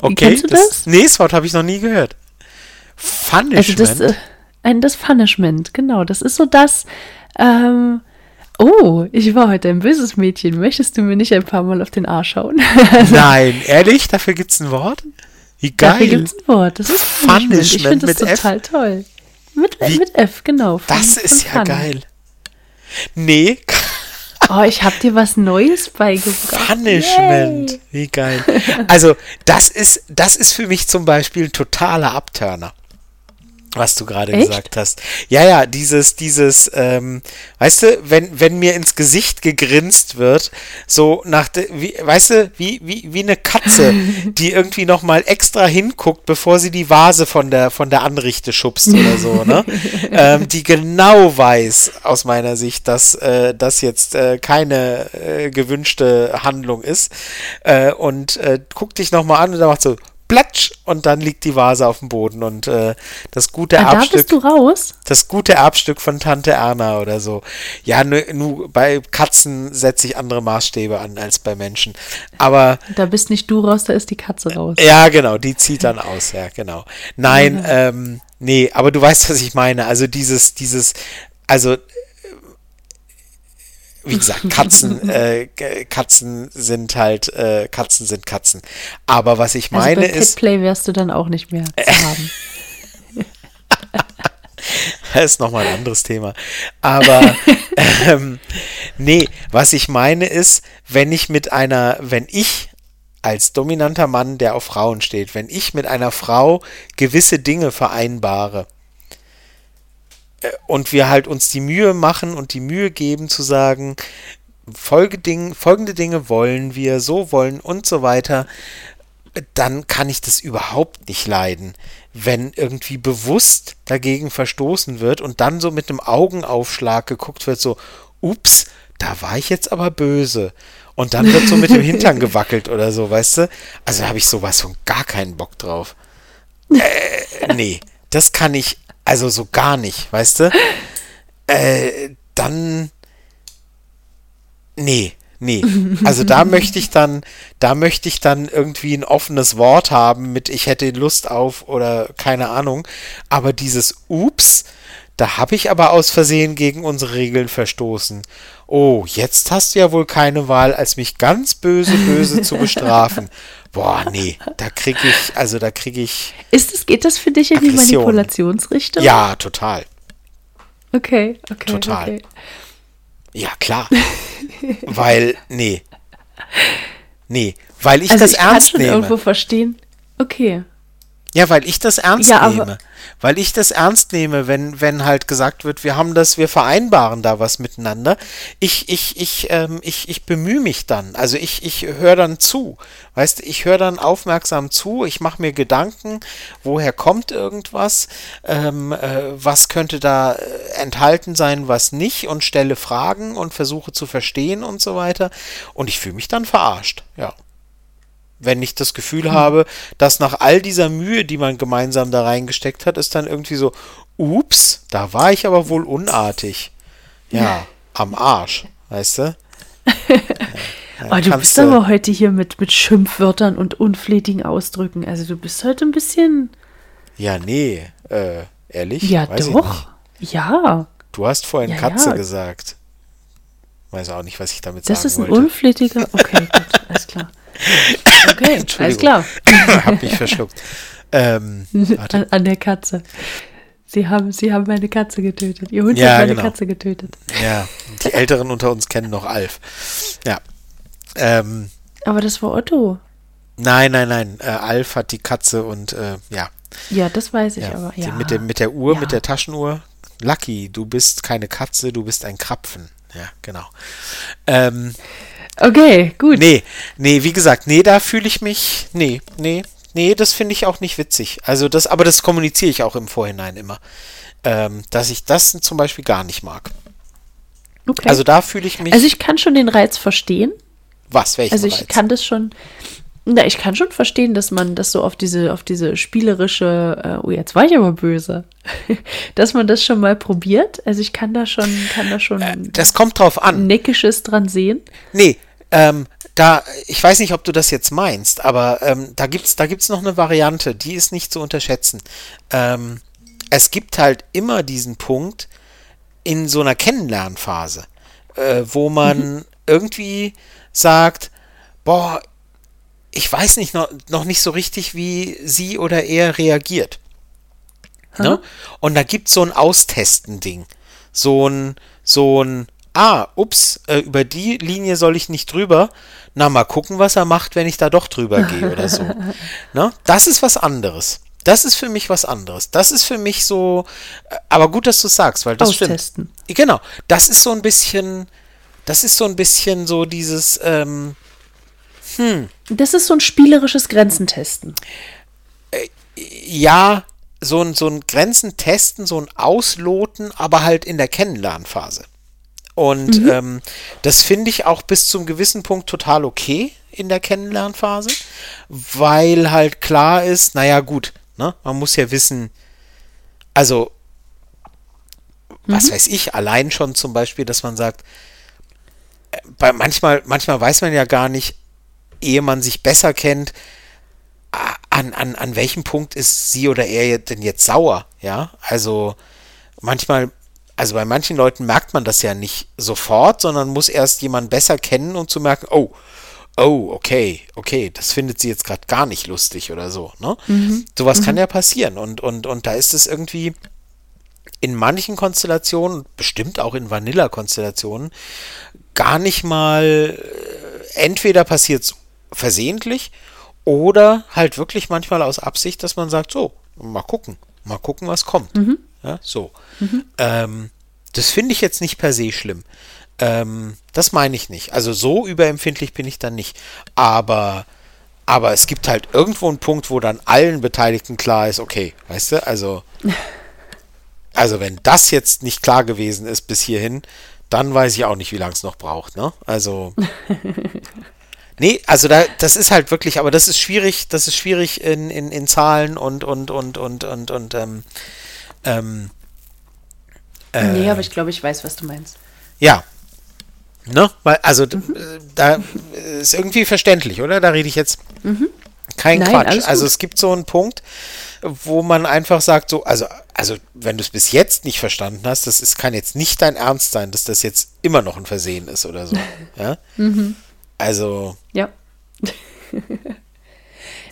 Okay, Kennst du das? das? Nee, das Wort habe ich noch nie gehört. Punishment? Also das, äh, das Punishment, genau. Das ist so das. Ähm, oh, ich war heute ein böses Mädchen. Möchtest du mir nicht ein paar Mal auf den Arsch schauen? Nein, ehrlich? Dafür gibt es ein Wort? Wie geil. Dafür gibt es ein Wort. Das ist Punishment. Punishment ich finde das total F? toll. Mit, mit F, genau. Von, das ist ja Fun. geil. Nee. Oh, ich habe dir was Neues beigebracht. Punishment. Yay. Wie geil. Also, das ist, das ist für mich zum Beispiel ein totaler Abturner. Was du gerade gesagt hast. Ja, ja, dieses, dieses, ähm, weißt du, wenn, wenn mir ins Gesicht gegrinst wird, so nach, de, wie, weißt du, wie, wie, wie eine Katze, die irgendwie nochmal extra hinguckt, bevor sie die Vase von der, von der Anrichte schubst oder so, ne? ähm, die genau weiß, aus meiner Sicht, dass äh, das jetzt äh, keine äh, gewünschte Handlung ist äh, und äh, guckt dich nochmal an und dann macht so, platsch und dann liegt die Vase auf dem Boden und äh, das gute ah, Erbstück. Da bist du raus? Das gute Erbstück von Tante Erna oder so. Ja, nur, nur bei Katzen setze ich andere Maßstäbe an als bei Menschen. Aber. Da bist nicht du raus, da ist die Katze raus. Ja, genau, die zieht dann aus, ja, genau. Nein, ja. ähm, nee, aber du weißt, was ich meine. Also dieses, dieses, also wie gesagt, Katzen, äh, Katzen sind halt, äh, Katzen sind Katzen. Aber was ich also meine also bei ist. Petplay wärst du dann auch nicht mehr zu haben. das ist nochmal ein anderes Thema. Aber ähm, nee, was ich meine ist, wenn ich mit einer, wenn ich als dominanter Mann, der auf Frauen steht, wenn ich mit einer Frau gewisse Dinge vereinbare, und wir halt uns die Mühe machen und die Mühe geben zu sagen, Folgeding, folgende Dinge wollen wir, so wollen und so weiter, dann kann ich das überhaupt nicht leiden, wenn irgendwie bewusst dagegen verstoßen wird und dann so mit einem Augenaufschlag geguckt wird, so, ups, da war ich jetzt aber böse. Und dann wird so mit dem Hintern gewackelt oder so, weißt du? Also da habe ich sowas von gar keinen Bock drauf. Äh, nee, das kann ich also so gar nicht, weißt du? Äh, dann. Nee, nee. Also da möchte ich dann, da möchte ich dann irgendwie ein offenes Wort haben mit ich hätte Lust auf oder keine Ahnung. Aber dieses Ups, da habe ich aber aus Versehen gegen unsere Regeln verstoßen. Oh, jetzt hast du ja wohl keine Wahl, als mich ganz böse, böse zu bestrafen. Boah, nee, da kriege ich, also da kriege ich. Ist es, geht das für dich in die Manipulationsrichtung? Ja, total. Okay, okay. Total. Okay. Ja, klar. weil, nee. Nee, weil ich also das ich ernst kann schon irgendwo verstehen. Okay. Ja, weil ich das ernst Ja, nehme. Weil ich das ernst nehme, wenn, wenn halt gesagt wird, wir haben das, wir vereinbaren da was miteinander. Ich, ich, ich, ähm, ich, ich bemühe mich dann. Also ich, ich höre dann zu. Weißt du, ich höre dann aufmerksam zu, ich mache mir Gedanken, woher kommt irgendwas, ähm, äh, was könnte da äh, enthalten sein, was nicht und stelle Fragen und versuche zu verstehen und so weiter. Und ich fühle mich dann verarscht, ja wenn ich das Gefühl habe, dass nach all dieser Mühe, die man gemeinsam da reingesteckt hat, ist dann irgendwie so, ups, da war ich aber wohl unartig. Ja, am Arsch, weißt du? Ja, oh, du bist aber heute hier mit, mit Schimpfwörtern und unflätigen Ausdrücken. Also du bist heute ein bisschen. Ja, nee, äh, ehrlich? Ja, doch. Ja. Du hast vorhin ja, Katze gesagt. Weiß auch nicht, was ich damit das sagen wollte. Das ist ein unflätiger. Okay, gut, alles klar. Okay, alles klar. Hab mich verschluckt. Ähm, an, an, der Katze. Sie haben, Sie haben meine Katze getötet. Ihr Hund ja, hat meine genau. Katze getötet. Ja, die Älteren unter uns kennen noch Alf. Ja. Ähm, Aber das war Otto. Nein, nein, nein. Äh, Alf hat die Katze und äh, ja. Ja, das weiß ich ja, aber. Ja. mit, dem, mit der Uhr, ja. mit der Taschenuhr. Lucky, du bist keine Katze, du bist ein Krapfen. Ja, genau. Ähm, Okay, gut. Nee, nee, wie gesagt, nee, da fühle ich mich, nee, nee, nee, das finde ich auch nicht witzig. Also das, aber das kommuniziere ich auch im Vorhinein immer, ähm, dass ich das zum Beispiel gar nicht mag. Okay. Also da fühle ich mich. Also ich kann schon den Reiz verstehen. Was, welchen Also ich Reiz? kann das schon. Na, ich kann schon verstehen, dass man das so auf diese, auf diese spielerische, äh, oh, jetzt war ich aber böse, dass man das schon mal probiert. Also ich kann da schon, kann da schon äh, das kommt drauf an. Neckisches dran sehen. Nee, ähm, da, ich weiß nicht, ob du das jetzt meinst, aber ähm, da gibt's, da gibt's noch eine Variante, die ist nicht zu unterschätzen. Ähm, es gibt halt immer diesen Punkt in so einer Kennenlernphase, äh, wo man mhm. irgendwie sagt, boah, ich weiß nicht noch, noch nicht so richtig, wie sie oder er reagiert. Ne? Und da gibt es so ein Austesten-Ding. So ein, so ein, ah, ups, äh, über die Linie soll ich nicht drüber. Na, mal gucken, was er macht, wenn ich da doch drüber gehe oder so. ne? Das ist was anderes. Das ist für mich was anderes. Das ist für mich so, äh, aber gut, dass du sagst, weil das Austesten. stimmt. Genau, das ist so ein bisschen, das ist so ein bisschen so dieses, ähm, Das ist so ein spielerisches Grenzentesten. ja, so ein, so ein Grenzen testen, so ein Ausloten, aber halt in der Kennenlernphase. Und ähm, das finde ich auch bis zum gewissen Punkt total okay in der Kennenlernphase, weil halt klar ist, naja gut, ne, man muss ja wissen, also was weiß ich, allein schon zum Beispiel, dass man sagt, äh, bei manchmal, manchmal weiß man ja gar nicht, ehe man sich besser kennt, an, an, an welchem Punkt ist sie oder er denn jetzt sauer, ja? Also manchmal, also bei manchen Leuten merkt man das ja nicht sofort, sondern muss erst jemanden besser kennen, um zu merken, oh, oh, okay, okay, das findet sie jetzt gerade gar nicht lustig oder so, ne? Sowas kann ja passieren und, und, und da ist es irgendwie in manchen Konstellationen, bestimmt auch in Vanilla-Konstellationen, gar nicht mal, äh, entweder passiert es versehentlich oder halt wirklich manchmal aus Absicht, dass man sagt, so, mal gucken, mal gucken, was kommt. Ja, so. Ähm, das finde ich jetzt nicht per se schlimm. Ähm, das meine ich nicht. Also so überempfindlich bin ich dann nicht. Aber, aber es gibt halt irgendwo einen Punkt, wo dann allen Beteiligten klar ist, okay, weißt du, also also wenn das jetzt nicht klar gewesen ist bis hierhin, dann weiß ich auch nicht, wie lange es noch braucht, ne? Also. nee, also da, das ist halt wirklich, aber das ist schwierig, das ist schwierig in, in, in Zahlen und und und und und und ähm, ähm, äh, nee, aber ich glaube, ich weiß, was du meinst. ja. Ne? Weil, also d- äh, da ist irgendwie verständlich, oder? Da rede ich jetzt kein Nein, Quatsch. Also es gibt so einen Punkt, wo man einfach sagt, so, also, also wenn du es bis jetzt nicht verstanden hast, das ist, kann jetzt nicht dein Ernst sein, dass das jetzt immer noch ein Versehen ist oder so. Ja? Mhm. Also, Ja.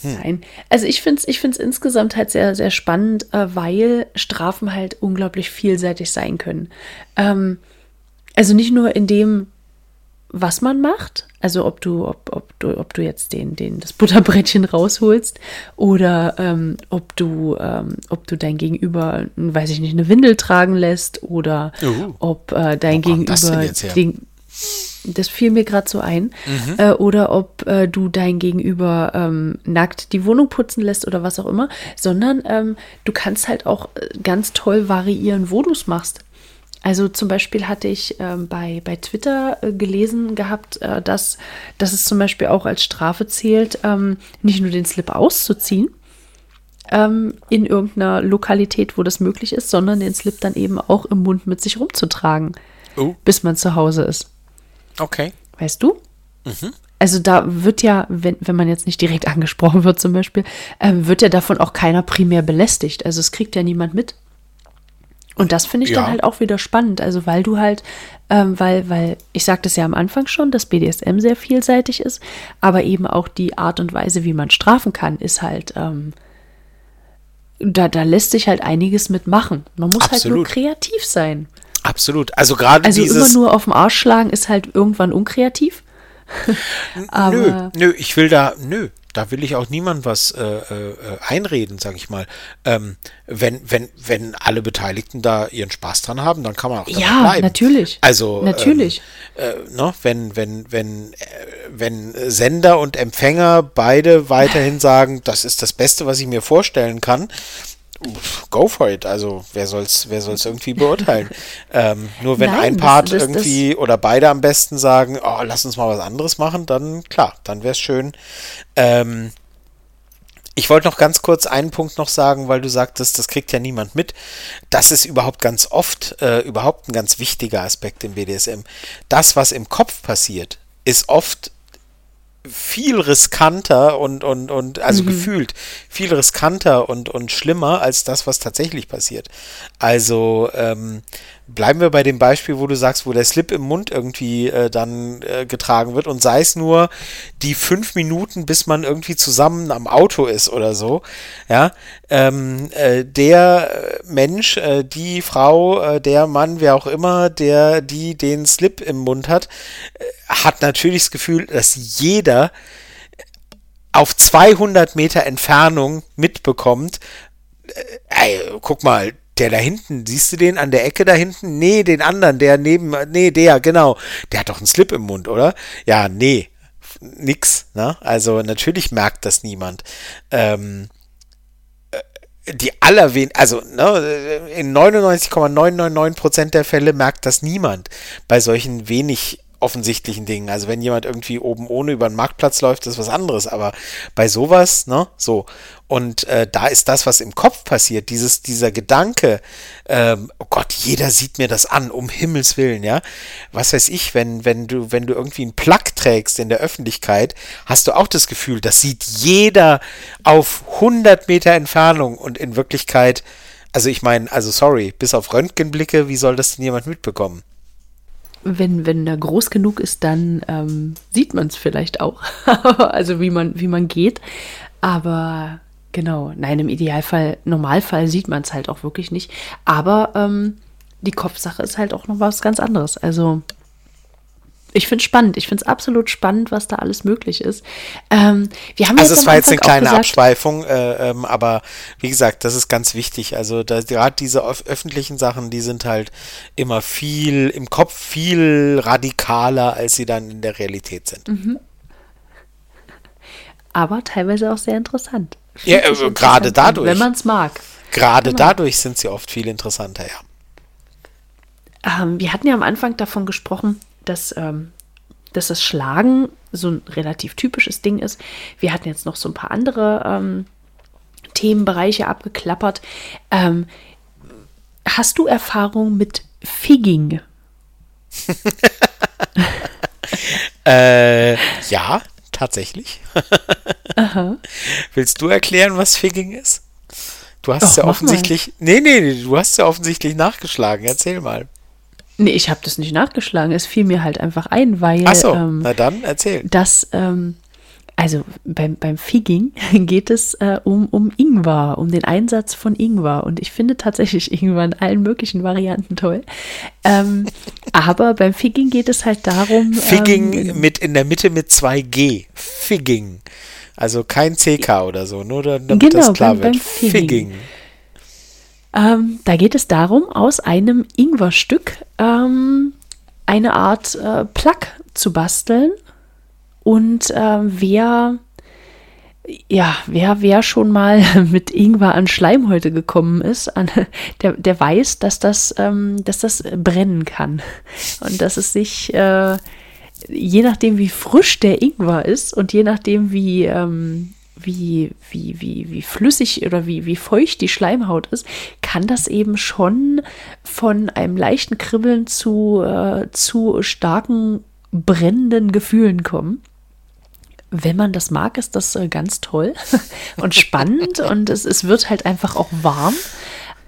Hm. Nein. Also ich finde es ich find's insgesamt halt sehr, sehr spannend, äh, weil Strafen halt unglaublich vielseitig sein können. Ähm, also nicht nur in dem, was man macht, also ob du, ob, ob du, ob du jetzt den, den, das Butterbrettchen rausholst oder ähm, ob du, ähm, ob du dein Gegenüber, weiß ich nicht, eine Windel tragen lässt oder Uh. ob äh, dein Gegenüber den, das fiel mir gerade so ein. Mhm. Äh, oder ob äh, du dein Gegenüber ähm, nackt die Wohnung putzen lässt oder was auch immer, sondern ähm, du kannst halt auch äh, ganz toll variieren, wo du es machst. Also zum Beispiel hatte ich ähm, bei, bei Twitter äh, gelesen gehabt, äh, dass, dass es zum Beispiel auch als Strafe zählt, ähm, nicht nur den Slip auszuziehen ähm, in irgendeiner Lokalität, wo das möglich ist, sondern den Slip dann eben auch im Mund mit sich rumzutragen, oh, bis man zu Hause ist. Okay. Weißt du? Also da wird ja, wenn, wenn man jetzt nicht direkt angesprochen wird zum Beispiel, ähm, wird ja davon auch keiner primär belästigt. Also es kriegt ja niemand mit. Und das finde ich Ja. dann halt auch wieder spannend. Also weil du halt, ähm, weil, weil, ich sagte es ja am Anfang schon, dass BDSM sehr vielseitig ist, aber eben auch die Art und Weise, wie man strafen kann, ist halt, ähm, da, da lässt sich halt einiges mitmachen. Man muss halt nur Absolut. kreativ sein. Absolut. Also gerade Also immer dieses. nur auf den Arsch schlagen ist halt irgendwann unkreativ. Nö, nö, ich will da, nö, da will ich auch niemand was äh, äh, einreden, sag ich mal. Ähm, wenn, wenn, wenn alle Beteiligten da ihren Spaß dran haben, dann kann man auch Ja, bleiben. natürlich. Also Natürlich. Ähm, äh, ne, wenn, wenn, wenn, äh, wenn Sender und Empfänger beide weiterhin sagen, das ist das Beste, was ich mir vorstellen kann, go for it. Also wer soll's, wer soll's irgendwie beurteilen? ähm, nur wenn Nein, ein das- Part das- irgendwie oder beide am besten sagen, oh, lass uns mal was anderes machen, dann klar, dann wäre es schön. Ähm, ich wollte noch ganz kurz einen Punkt noch sagen, weil du sagtest, das kriegt ja niemand mit. Das ist überhaupt ganz oft äh, überhaupt ein ganz wichtiger Aspekt im BDSM. Das, was im Kopf passiert, ist oft viel riskanter und, und, und also gefühlt viel riskanter und, und schlimmer als das, was tatsächlich passiert. Also ähm, bleiben wir bei dem Beispiel, wo du sagst, wo der Slip im Mund irgendwie äh, dann äh, getragen wird und sei es nur die fünf Minuten, bis man irgendwie zusammen am Auto ist oder so. Ja, ähm, äh, der äh, Mensch, äh, die Frau, äh, der Mann, wer auch immer, der die den Slip im Mund hat, hat natürlich das Gefühl, dass jeder auf 200 Meter Entfernung mitbekommt, ey, guck mal, der da hinten, siehst du den an der Ecke da hinten? Nee, den anderen, der neben, nee, der, genau. Der hat doch einen Slip im Mund, oder? Ja, nee, nix, ne? Also natürlich merkt das niemand. Ähm, äh, die allerwen, also ne, in 99,999% der Fälle merkt das niemand bei solchen wenig offensichtlichen Dingen. Also wenn jemand irgendwie oben ohne über den Marktplatz läuft, ist was anderes. Aber bei sowas, ne, so. Und äh, da ist das, was im Kopf passiert, dieses, dieser Gedanke, ähm, oh Gott, jeder sieht mir das an, um Himmels Willen, ja. Was weiß ich, wenn, wenn du, wenn du irgendwie einen Plug trägst in der Öffentlichkeit, hast du auch das Gefühl, das sieht jeder auf 100 Meter Entfernung und in Wirklichkeit, also ich meine, also sorry, bis auf Röntgenblicke, wie soll das denn jemand mitbekommen? wenn, wenn er groß genug ist, dann ähm, sieht man es vielleicht auch. also wie man, wie man geht. Aber genau, nein, im Idealfall, Normalfall sieht man es halt auch wirklich nicht. Aber ähm, die Kopfsache ist halt auch noch was ganz anderes. Also ich finde es spannend. Ich finde es absolut spannend, was da alles möglich ist. Ähm, wir haben also es war jetzt eine kleine gesagt, Abschweifung, äh, ähm, aber wie gesagt, das ist ganz wichtig. Also gerade diese öffentlichen Sachen, die sind halt immer viel im Kopf viel radikaler, als sie dann in der Realität sind. Mhm. Aber teilweise auch sehr interessant. Ja, äh, gerade dadurch. Wenn man es mag. Gerade genau. dadurch sind sie oft viel interessanter, ja. Ähm, wir hatten ja am Anfang davon gesprochen, dass, ähm, dass das Schlagen so ein relativ typisches Ding ist. Wir hatten jetzt noch so ein paar andere ähm, Themenbereiche abgeklappert. Ähm, hast du Erfahrung mit Figging? äh, ja, tatsächlich. Willst du erklären, was Figging ist? Du hast es ja offensichtlich. Nee, nee, nee, du hast ja offensichtlich nachgeschlagen. Erzähl mal. Nee, ich habe das nicht nachgeschlagen. Es fiel mir halt einfach ein, weil. Ach so, ähm, na dann erzähl. Das, ähm, also beim, beim Figging geht es äh, um, um Ingwer, um den Einsatz von Ingwer. Und ich finde tatsächlich Ingwer in allen möglichen Varianten toll. Ähm, aber beim Figging geht es halt darum. Figging ähm, mit in der Mitte mit zwei G. Figging. Also kein CK oder so, nur damit genau, das klar beim, wird. Beim Figging. Figging. Ähm, da geht es darum, aus einem Ingwerstück ähm, eine Art äh, Plug zu basteln. Und äh, wer, ja, wer, wer schon mal mit Ingwer an Schleimhäute gekommen ist, an, der, der weiß, dass das, ähm, dass das brennen kann. Und dass es sich, äh, je nachdem, wie frisch der Ingwer ist und je nachdem, wie, ähm, wie, wie, wie, wie flüssig oder wie, wie feucht die Schleimhaut ist, kann das eben schon von einem leichten Kribbeln zu, äh, zu starken brennenden Gefühlen kommen. Wenn man das mag, ist das äh, ganz toll und spannend und es, es wird halt einfach auch warm.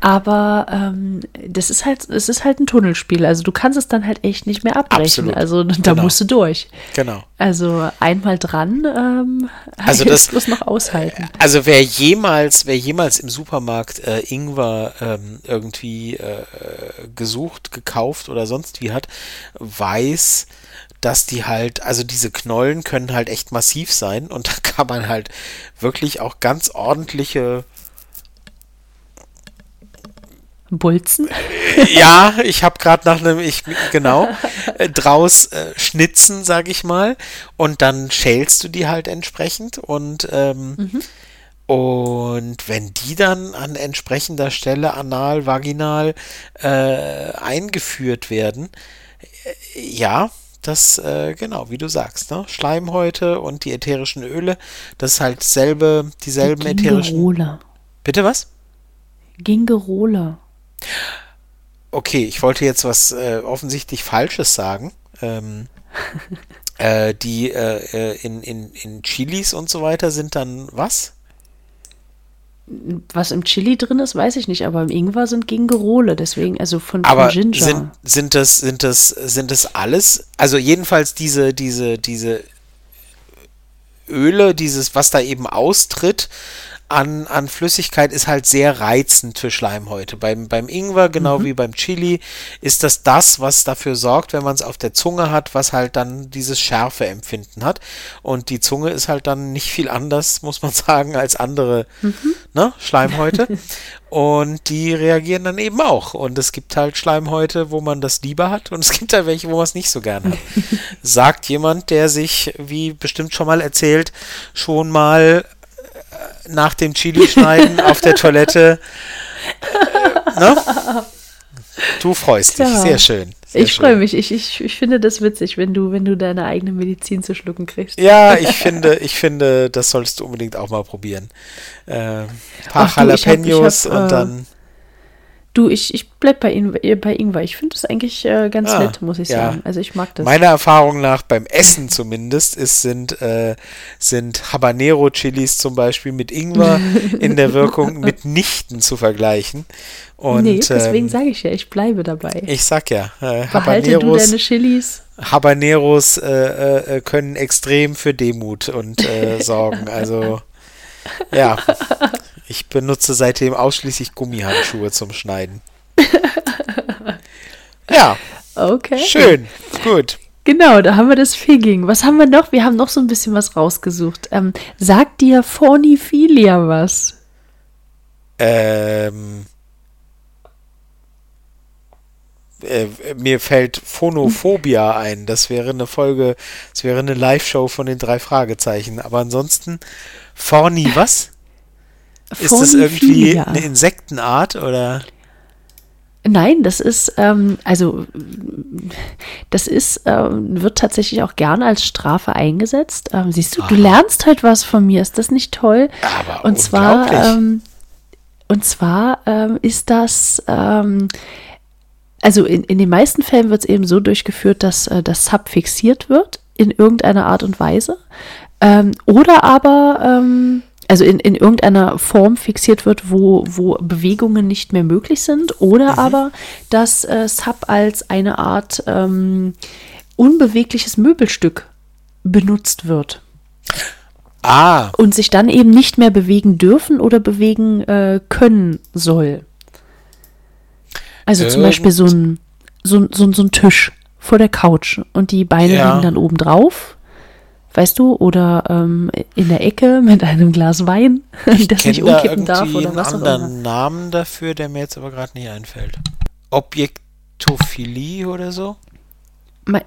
Aber ähm, das ist halt, es ist halt ein Tunnelspiel. Also du kannst es dann halt echt nicht mehr abbrechen. Absolut. Also da genau. musst du durch. Genau. Also einmal dran, ähm, also das bloß noch aushalten. Also wer jemals, wer jemals im Supermarkt äh, Ingwer ähm, irgendwie äh, gesucht, gekauft oder sonst wie hat, weiß, dass die halt, also diese Knollen können halt echt massiv sein und da kann man halt wirklich auch ganz ordentliche Bolzen? Ja, ich habe gerade nach einem, ich genau, äh, draus äh, schnitzen, sag ich mal, und dann schälst du die halt entsprechend und ähm, mhm. und wenn die dann an entsprechender Stelle anal, vaginal äh, eingeführt werden, äh, ja, das, äh, genau, wie du sagst, ne? Schleimhäute und die ätherischen Öle, das ist halt selbe, dieselben die ätherischen. Bitte was? Gingerole. Okay, ich wollte jetzt was äh, offensichtlich Falsches sagen. Ähm, äh, die äh, äh, in, in, in Chilis und so weiter sind dann was? Was im Chili drin ist, weiß ich nicht, aber im Ingwer sind Gingerole, deswegen, also von, aber von Ginger. Sind, sind das, sind das, sind das alles? Also jedenfalls diese, diese, diese Öle, dieses, was da eben austritt, an, an Flüssigkeit ist halt sehr reizend für Schleimhäute. Beim, beim Ingwer, genau mhm. wie beim Chili, ist das das, was dafür sorgt, wenn man es auf der Zunge hat, was halt dann dieses Schärfeempfinden hat. Und die Zunge ist halt dann nicht viel anders, muss man sagen, als andere mhm. ne, Schleimhäute. Und die reagieren dann eben auch. Und es gibt halt Schleimhäute, wo man das lieber hat und es gibt halt welche, wo man es nicht so gerne hat. Sagt jemand, der sich, wie bestimmt schon mal erzählt, schon mal nach dem Chili-Schneiden auf der Toilette. Äh, ne? Du freust dich, sehr schön. Sehr ich freue mich. Ich, ich, ich finde das witzig, wenn du, wenn du deine eigene Medizin zu schlucken kriegst. Ja, ich finde, ich finde, das solltest du unbedingt auch mal probieren. Äh, ein paar Ach, Jalapenos hab, hab, und äh, dann. Du, ich, ich bleib bei, In bei Ingwer. Ich finde das eigentlich äh, ganz ah, nett, muss ich ja. sagen. Also ich mag das. Meiner Erfahrung nach, beim Essen zumindest, ist, sind, äh, sind Habanero-Chilis zum Beispiel mit Ingwer in der Wirkung mitnichten zu vergleichen. Und, nee, deswegen ähm, sage ich ja, ich bleibe dabei. Ich sag ja, äh, Behalte du deine Chilis. Habaneros äh, äh, können extrem für Demut und äh, sorgen. Also ja, ich benutze seitdem ausschließlich Gummihandschuhe zum Schneiden. Ja. Okay. Schön. Gut. Genau, da haben wir das Figging. Was haben wir noch? Wir haben noch so ein bisschen was rausgesucht. Ähm, sagt dir Phoniphilia was? Ähm. Äh, mir fällt Phonophobia ein. Das wäre eine Folge, das wäre eine Live-Show von den drei Fragezeichen. Aber ansonsten, Phorni, was? Ist das irgendwie eine Insektenart oder? Nein, das ist, ähm, also das ist, ähm, wird tatsächlich auch gerne als Strafe eingesetzt. Ähm, siehst du, Aha. du lernst halt was von mir, ist das nicht toll? Aber und zwar, ähm, und zwar ähm, ist das, ähm, also in, in den meisten Fällen wird es eben so durchgeführt, dass äh, das Sub fixiert wird in irgendeiner Art und Weise. Ähm, oder aber ähm, also in, in irgendeiner Form fixiert wird, wo, wo Bewegungen nicht mehr möglich sind, oder mhm. aber dass äh, Sub als eine Art ähm, unbewegliches Möbelstück benutzt wird. Ah. Und sich dann eben nicht mehr bewegen dürfen oder bewegen äh, können soll. Also zum Beispiel so ein, so, so, so ein Tisch vor der Couch und die Beine ja. liegen dann oben drauf weißt du, oder ähm, in der Ecke mit einem Glas Wein, das nicht umkippen da darf oder was auch immer. anderen Namen dafür, der mir jetzt aber gerade nicht einfällt. Objektophilie oder so?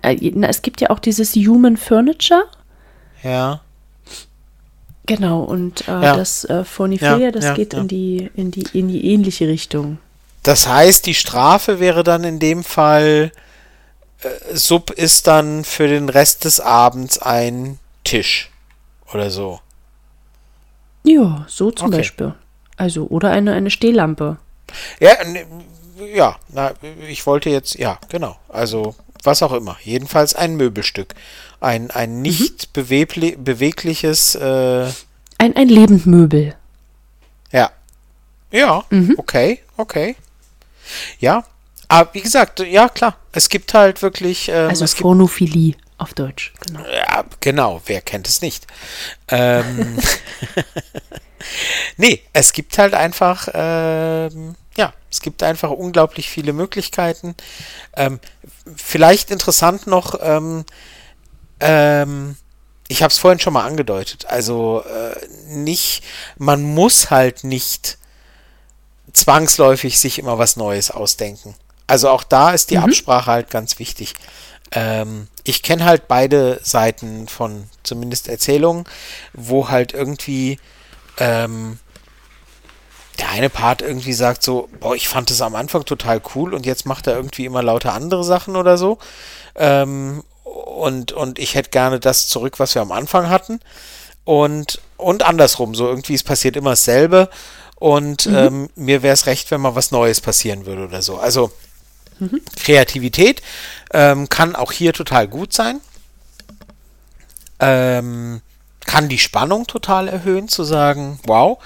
Äh, na, es gibt ja auch dieses Human Furniture. Ja. Genau, und äh, ja. das äh, Phoniphilia, ja, das ja, geht In, die, in, die, in die ähnliche Richtung. Das heißt, die Strafe wäre dann in dem Fall Sub ist dann für den Rest des Abends ein Tisch oder so. Ja, so zum okay. Beispiel. Also, oder eine, eine Stehlampe. Ja, ja, na, ich wollte jetzt, ja, genau. Also, was auch immer. Jedenfalls ein Möbelstück. Ein, ein mhm. nicht mhm. bewegliches. Äh, ein, ein Lebendmöbel. Ja. Ja, mhm. okay, okay. Ja, aber wie gesagt, ja klar, es gibt halt wirklich. Ähm, also es Phonophilie auf Deutsch, genau. Ja, genau, wer kennt es nicht? Ähm, nee, es gibt halt einfach, ähm, ja, es gibt einfach unglaublich viele Möglichkeiten. Ähm, vielleicht interessant noch, ähm, ähm, ich habe es vorhin schon mal angedeutet, also äh, nicht, man muss halt nicht zwangsläufig sich immer was Neues ausdenken. Also auch da ist die mhm. Absprache halt ganz wichtig. Ähm, ich kenne halt beide Seiten von zumindest Erzählungen, wo halt irgendwie ähm, der eine Part irgendwie sagt so, boah, ich fand es am Anfang total cool und jetzt macht er irgendwie immer lauter andere Sachen oder so. Ähm, und, und ich hätte gerne das zurück, was wir am Anfang hatten. Und, und andersrum, so irgendwie es passiert immer dasselbe. Und mhm. ähm, mir wäre es recht, wenn mal was Neues passieren würde oder so. Also Mhm. Kreativität ähm, kann auch hier total gut sein. Ähm, kann die Spannung total erhöhen, zu sagen, wow,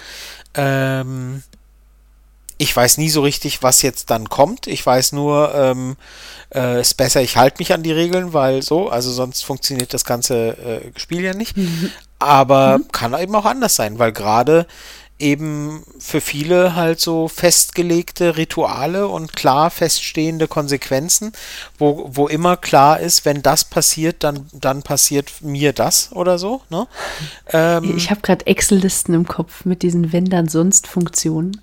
ähm, ich weiß nie so richtig, was jetzt dann kommt. Ich weiß nur, ähm, äh, ist besser, ich halte mich an die Regeln, weil so, also sonst funktioniert das ganze äh, Spiel ja nicht. Mhm. Aber mhm. kann eben auch anders sein, weil gerade eben für viele halt so festgelegte Rituale und klar feststehende Konsequenzen, wo, wo immer klar ist, wenn das passiert, dann, dann passiert mir das oder so. Ne? Ähm, ich habe gerade Excel-Listen im Kopf mit diesen Wenn dann sonst Funktionen.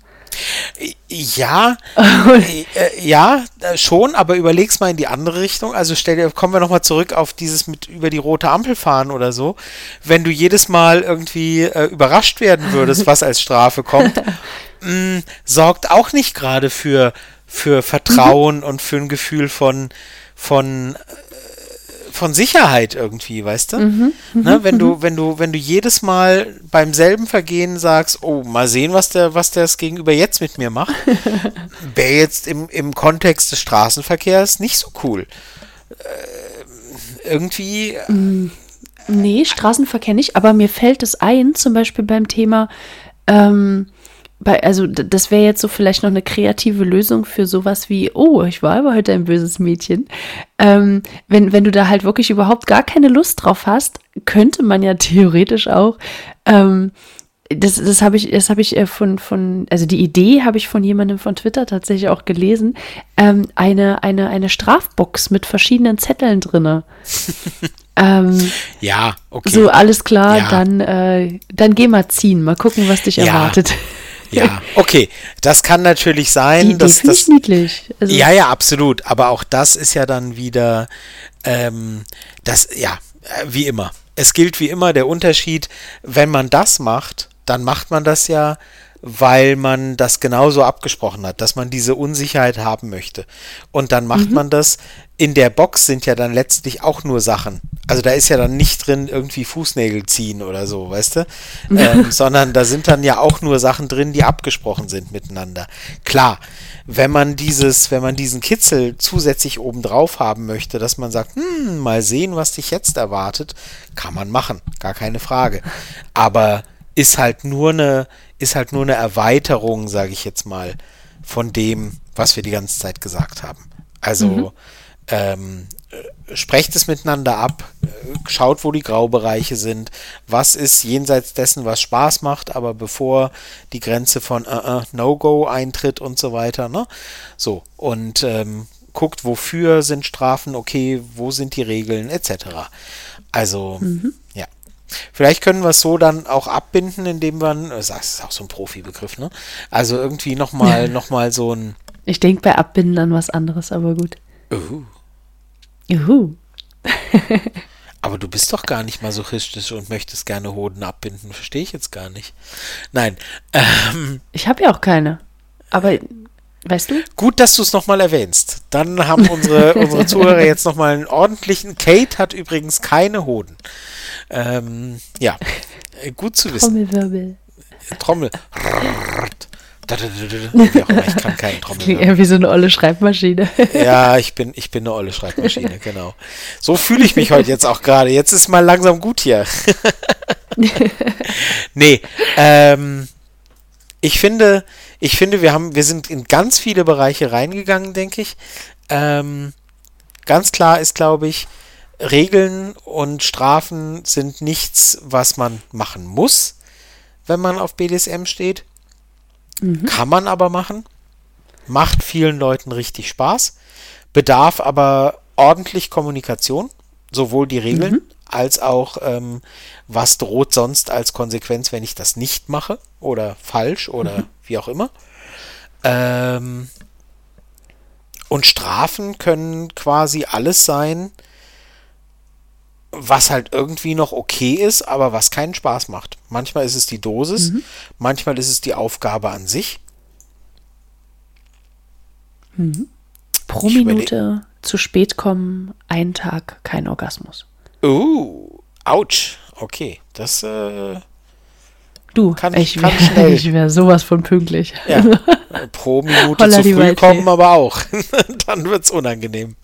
Ja, äh, ja, äh, schon, aber überleg's mal in die andere Richtung. Also stell dir, kommen wir nochmal zurück auf dieses mit über die rote Ampel fahren oder so. Wenn du jedes Mal irgendwie äh, überrascht werden würdest, was als Strafe kommt, mh, mm, sorgt auch nicht gerade für, für Vertrauen mhm. und für ein Gefühl von, von von Sicherheit irgendwie, weißt du? Mhm, ne, wenn du, mhm. wenn du, wenn du jedes Mal beim selben Vergehen sagst, oh, mal sehen, was der, was das Gegenüber jetzt mit mir macht, wäre jetzt im, im Kontext des Straßenverkehrs nicht so cool. Äh, irgendwie. Mm, nee, Straßenverkehr nicht, aber mir fällt es ein, zum Beispiel beim Thema, ähm, bei, also das wäre jetzt so vielleicht noch eine kreative Lösung für sowas wie, oh, ich war aber heute ein böses Mädchen. Ähm, wenn, wenn du da halt wirklich überhaupt gar keine Lust drauf hast, könnte man ja theoretisch auch, ähm, das, das habe ich, das habe ich äh, von, von, also die Idee habe ich von jemandem von Twitter tatsächlich auch gelesen, ähm, eine, eine, eine Strafbox mit verschiedenen Zetteln drinne. Ähm, ja, okay. So, alles klar, ja. dann, äh, dann geh mal ziehen, mal gucken, was dich ja. erwartet. Ja, okay. Das kann natürlich sein. Die, dass, das, niedlich. Also ja, ja, absolut. Aber auch das ist ja dann wieder ähm, das, ja, äh, wie immer. Es gilt wie immer der Unterschied, wenn man das macht, dann macht man das ja weil man das genauso abgesprochen hat, dass man diese Unsicherheit haben möchte. Und dann macht mhm. man das. In der Box sind ja dann letztlich auch nur Sachen. Also da ist ja dann nicht drin irgendwie Fußnägel ziehen oder so, weißt du? Ähm, sondern da sind dann ja auch nur Sachen drin, die abgesprochen sind miteinander. Klar, wenn man dieses, wenn man diesen Kitzel zusätzlich obendrauf haben möchte, dass man sagt, hm, mal sehen, was dich jetzt erwartet, kann man machen, gar keine Frage. Aber ist halt nur eine, ist halt nur eine Erweiterung, sage ich jetzt mal, von dem, was wir die ganze Zeit gesagt haben. Also mhm. Ähm, sprecht es miteinander ab, schaut, wo die Graubereiche sind, was ist jenseits dessen, was Spaß macht, aber bevor die Grenze von uh, uh, No-Go eintritt und so weiter. Ne? So, und ähm, guckt, wofür sind Strafen okay, wo sind die Regeln, etc. Also, mhm. ja. Vielleicht können wir es so dann auch abbinden, indem man, das ist auch so ein Profibegriff, ne? Also irgendwie nochmal noch mal so ein. Ich denke bei Abbinden an was anderes, aber gut. Uhu. Juhu. aber du bist doch gar nicht masochistisch und möchtest gerne Hoden abbinden. Verstehe ich jetzt gar nicht. Nein. Ähm, ich habe ja auch keine. Aber Weißt du? Gut, dass du es nochmal erwähnst. Dann haben unsere, unsere Zuhörer jetzt nochmal einen ordentlichen. Kate hat übrigens keine Hoden. Ähm, ja, äh, gut zu wissen. Trommelwirbel. Trommel. ich kann keinen Trommelwirbel. Ja, wie so eine olle Schreibmaschine. Ja, ich bin, ich bin eine olle Schreibmaschine, genau. So fühle ich mich heute jetzt auch gerade. Jetzt ist mal langsam gut hier. nee, ähm, ich finde, ich finde, wir haben, wir sind in ganz viele Bereiche reingegangen, denke ich. Ähm, ganz klar ist, glaube ich, Regeln und Strafen sind nichts, was man machen muss, wenn man auf BDSM steht. Mhm. Kann man aber machen. Macht vielen Leuten richtig Spaß. Bedarf aber ordentlich Kommunikation, sowohl die Regeln mhm. als auch, ähm, was droht sonst als Konsequenz, wenn ich das nicht mache oder falsch oder mhm wie auch immer. Ähm, und Strafen können quasi alles sein, was halt irgendwie noch okay ist, aber was keinen Spaß macht. Manchmal ist es die Dosis, mhm. manchmal ist es die Aufgabe an sich. Mhm. Pro ich Minute zu spät kommen, ein Tag kein Orgasmus. Uh, ouch. Okay, das äh, Du, kann ich, kann schnell. ich wäre sowas von pünktlich. Ja, pro Minute zu früh kommen aber auch. Dann wird es unangenehm.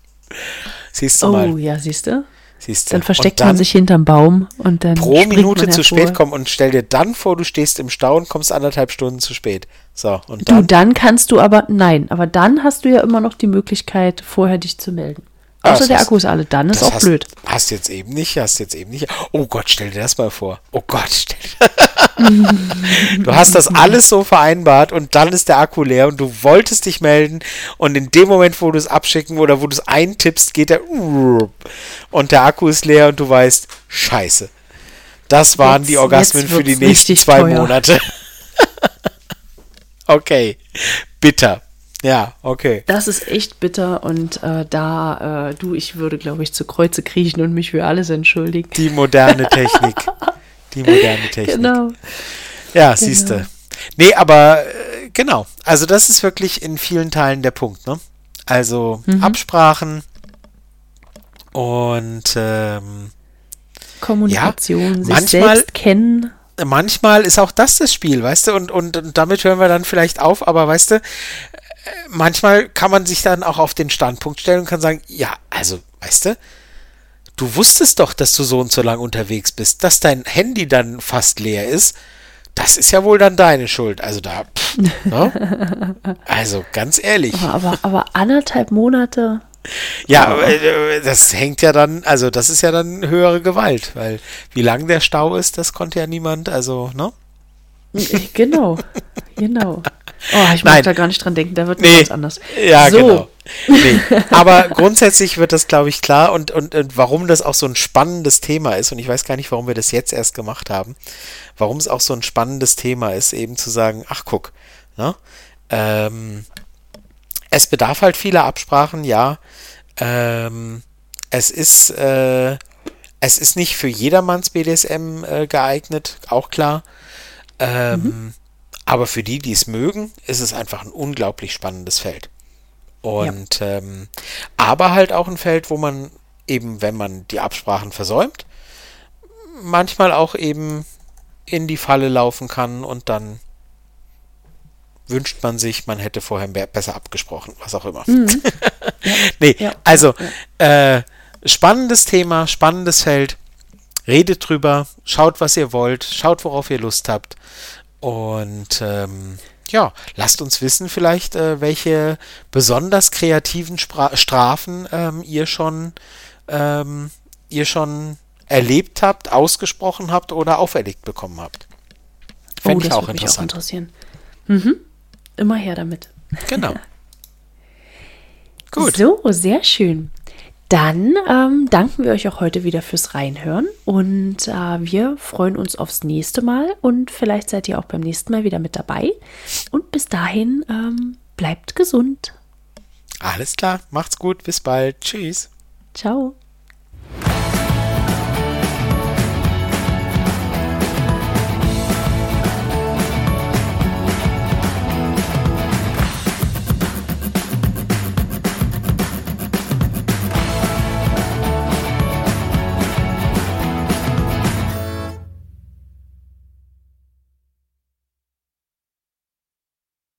Siehst du oh, mal. Oh, ja, siehst du? Siehst du. Dann versteckt dann man sich hinterm Baum und dann. Pro Minute zu spät kommen und stell dir dann vor, du stehst im Stau und kommst anderthalb Stunden zu spät. So, und dann. Du, dann kannst du aber, nein, aber dann hast du ja immer noch die Möglichkeit, vorher dich zu melden. Ah, Außer der Akku ist alle, dann ist auch hast, blöd. Hast jetzt eben nicht, hast jetzt eben nicht. Oh Gott, stell dir das mal vor. Oh Gott, stell dir du hast das alles so vereinbart und dann ist der Akku leer und du wolltest dich melden und in dem Moment, wo du es abschicken oder wo du es eintippst, geht der und der Akku ist leer und du weißt, scheiße. Das waren jetzt, die Orgasmen für die nächsten zwei teuer. Monate. okay, bitter. Ja, okay. Das ist echt bitter und äh, da, äh, du, ich würde, glaube ich, zu Kreuze kriechen und mich für alles entschuldigen. Die moderne Technik. Die moderne Technik. Genau. Ja, genau. siehst du. Nee, aber äh, genau. Also das ist wirklich in vielen Teilen der Punkt, ne? Also mhm. Absprachen und ähm, Kommunikation, ja, sich manchmal, selbst kennen. Manchmal ist auch das das Spiel, weißt du, und, und, und damit hören wir dann vielleicht auf, aber weißt du, manchmal kann man sich dann auch auf den Standpunkt stellen und kann sagen, ja, also, weißt du, du wusstest doch, dass du so und so lang unterwegs bist, dass dein Handy dann fast leer ist. Das ist ja wohl dann deine Schuld. Also da, pff, ne? also ganz ehrlich. Aber, aber, aber anderthalb Monate. Ja, oh. das hängt ja dann, also das ist ja dann höhere Gewalt, weil wie lang der Stau ist, das konnte ja niemand, also, ne? Genau, genau. Oh, ich mag da gar nicht dran denken, da wird nee. ganz anders. Ja, so. genau. Nee. Aber grundsätzlich wird das, glaube ich, klar und, und, und warum das auch so ein spannendes Thema ist, und ich weiß gar nicht, warum wir das jetzt erst gemacht haben, warum es auch so ein spannendes Thema ist, eben zu sagen, ach guck, ne? Ähm, es bedarf halt vieler Absprachen, ja. Ähm, es ist, äh, es ist nicht für jedermanns BDSM äh, geeignet, auch klar. Ähm, mhm. Aber für die, die es mögen, ist es einfach ein unglaublich spannendes Feld. Und ja. ähm, aber halt auch ein Feld, wo man eben, wenn man die Absprachen versäumt, manchmal auch eben in die Falle laufen kann und dann wünscht man sich, man hätte vorher besser abgesprochen, was auch immer. Mhm. Ja. nee, ja, also äh, spannendes Thema, spannendes Feld. Redet drüber, schaut, was ihr wollt, schaut, worauf ihr Lust habt. Und ähm, ja, lasst uns wissen vielleicht, äh, welche besonders kreativen Spra Strafen ähm, ihr schon ähm, ihr schon erlebt habt, ausgesprochen habt oder auferlegt bekommen habt. Fände oh, ich auch interessant. Mich auch interessieren. Mhm. Immer her damit. Genau. Gut. So, sehr schön. Dann ähm, danken wir euch auch heute wieder fürs Reinhören und äh, wir freuen uns aufs nächste Mal und vielleicht seid ihr auch beim nächsten Mal wieder mit dabei. Und bis dahin ähm, bleibt gesund. Alles klar, macht's gut, bis bald. Tschüss. Ciao.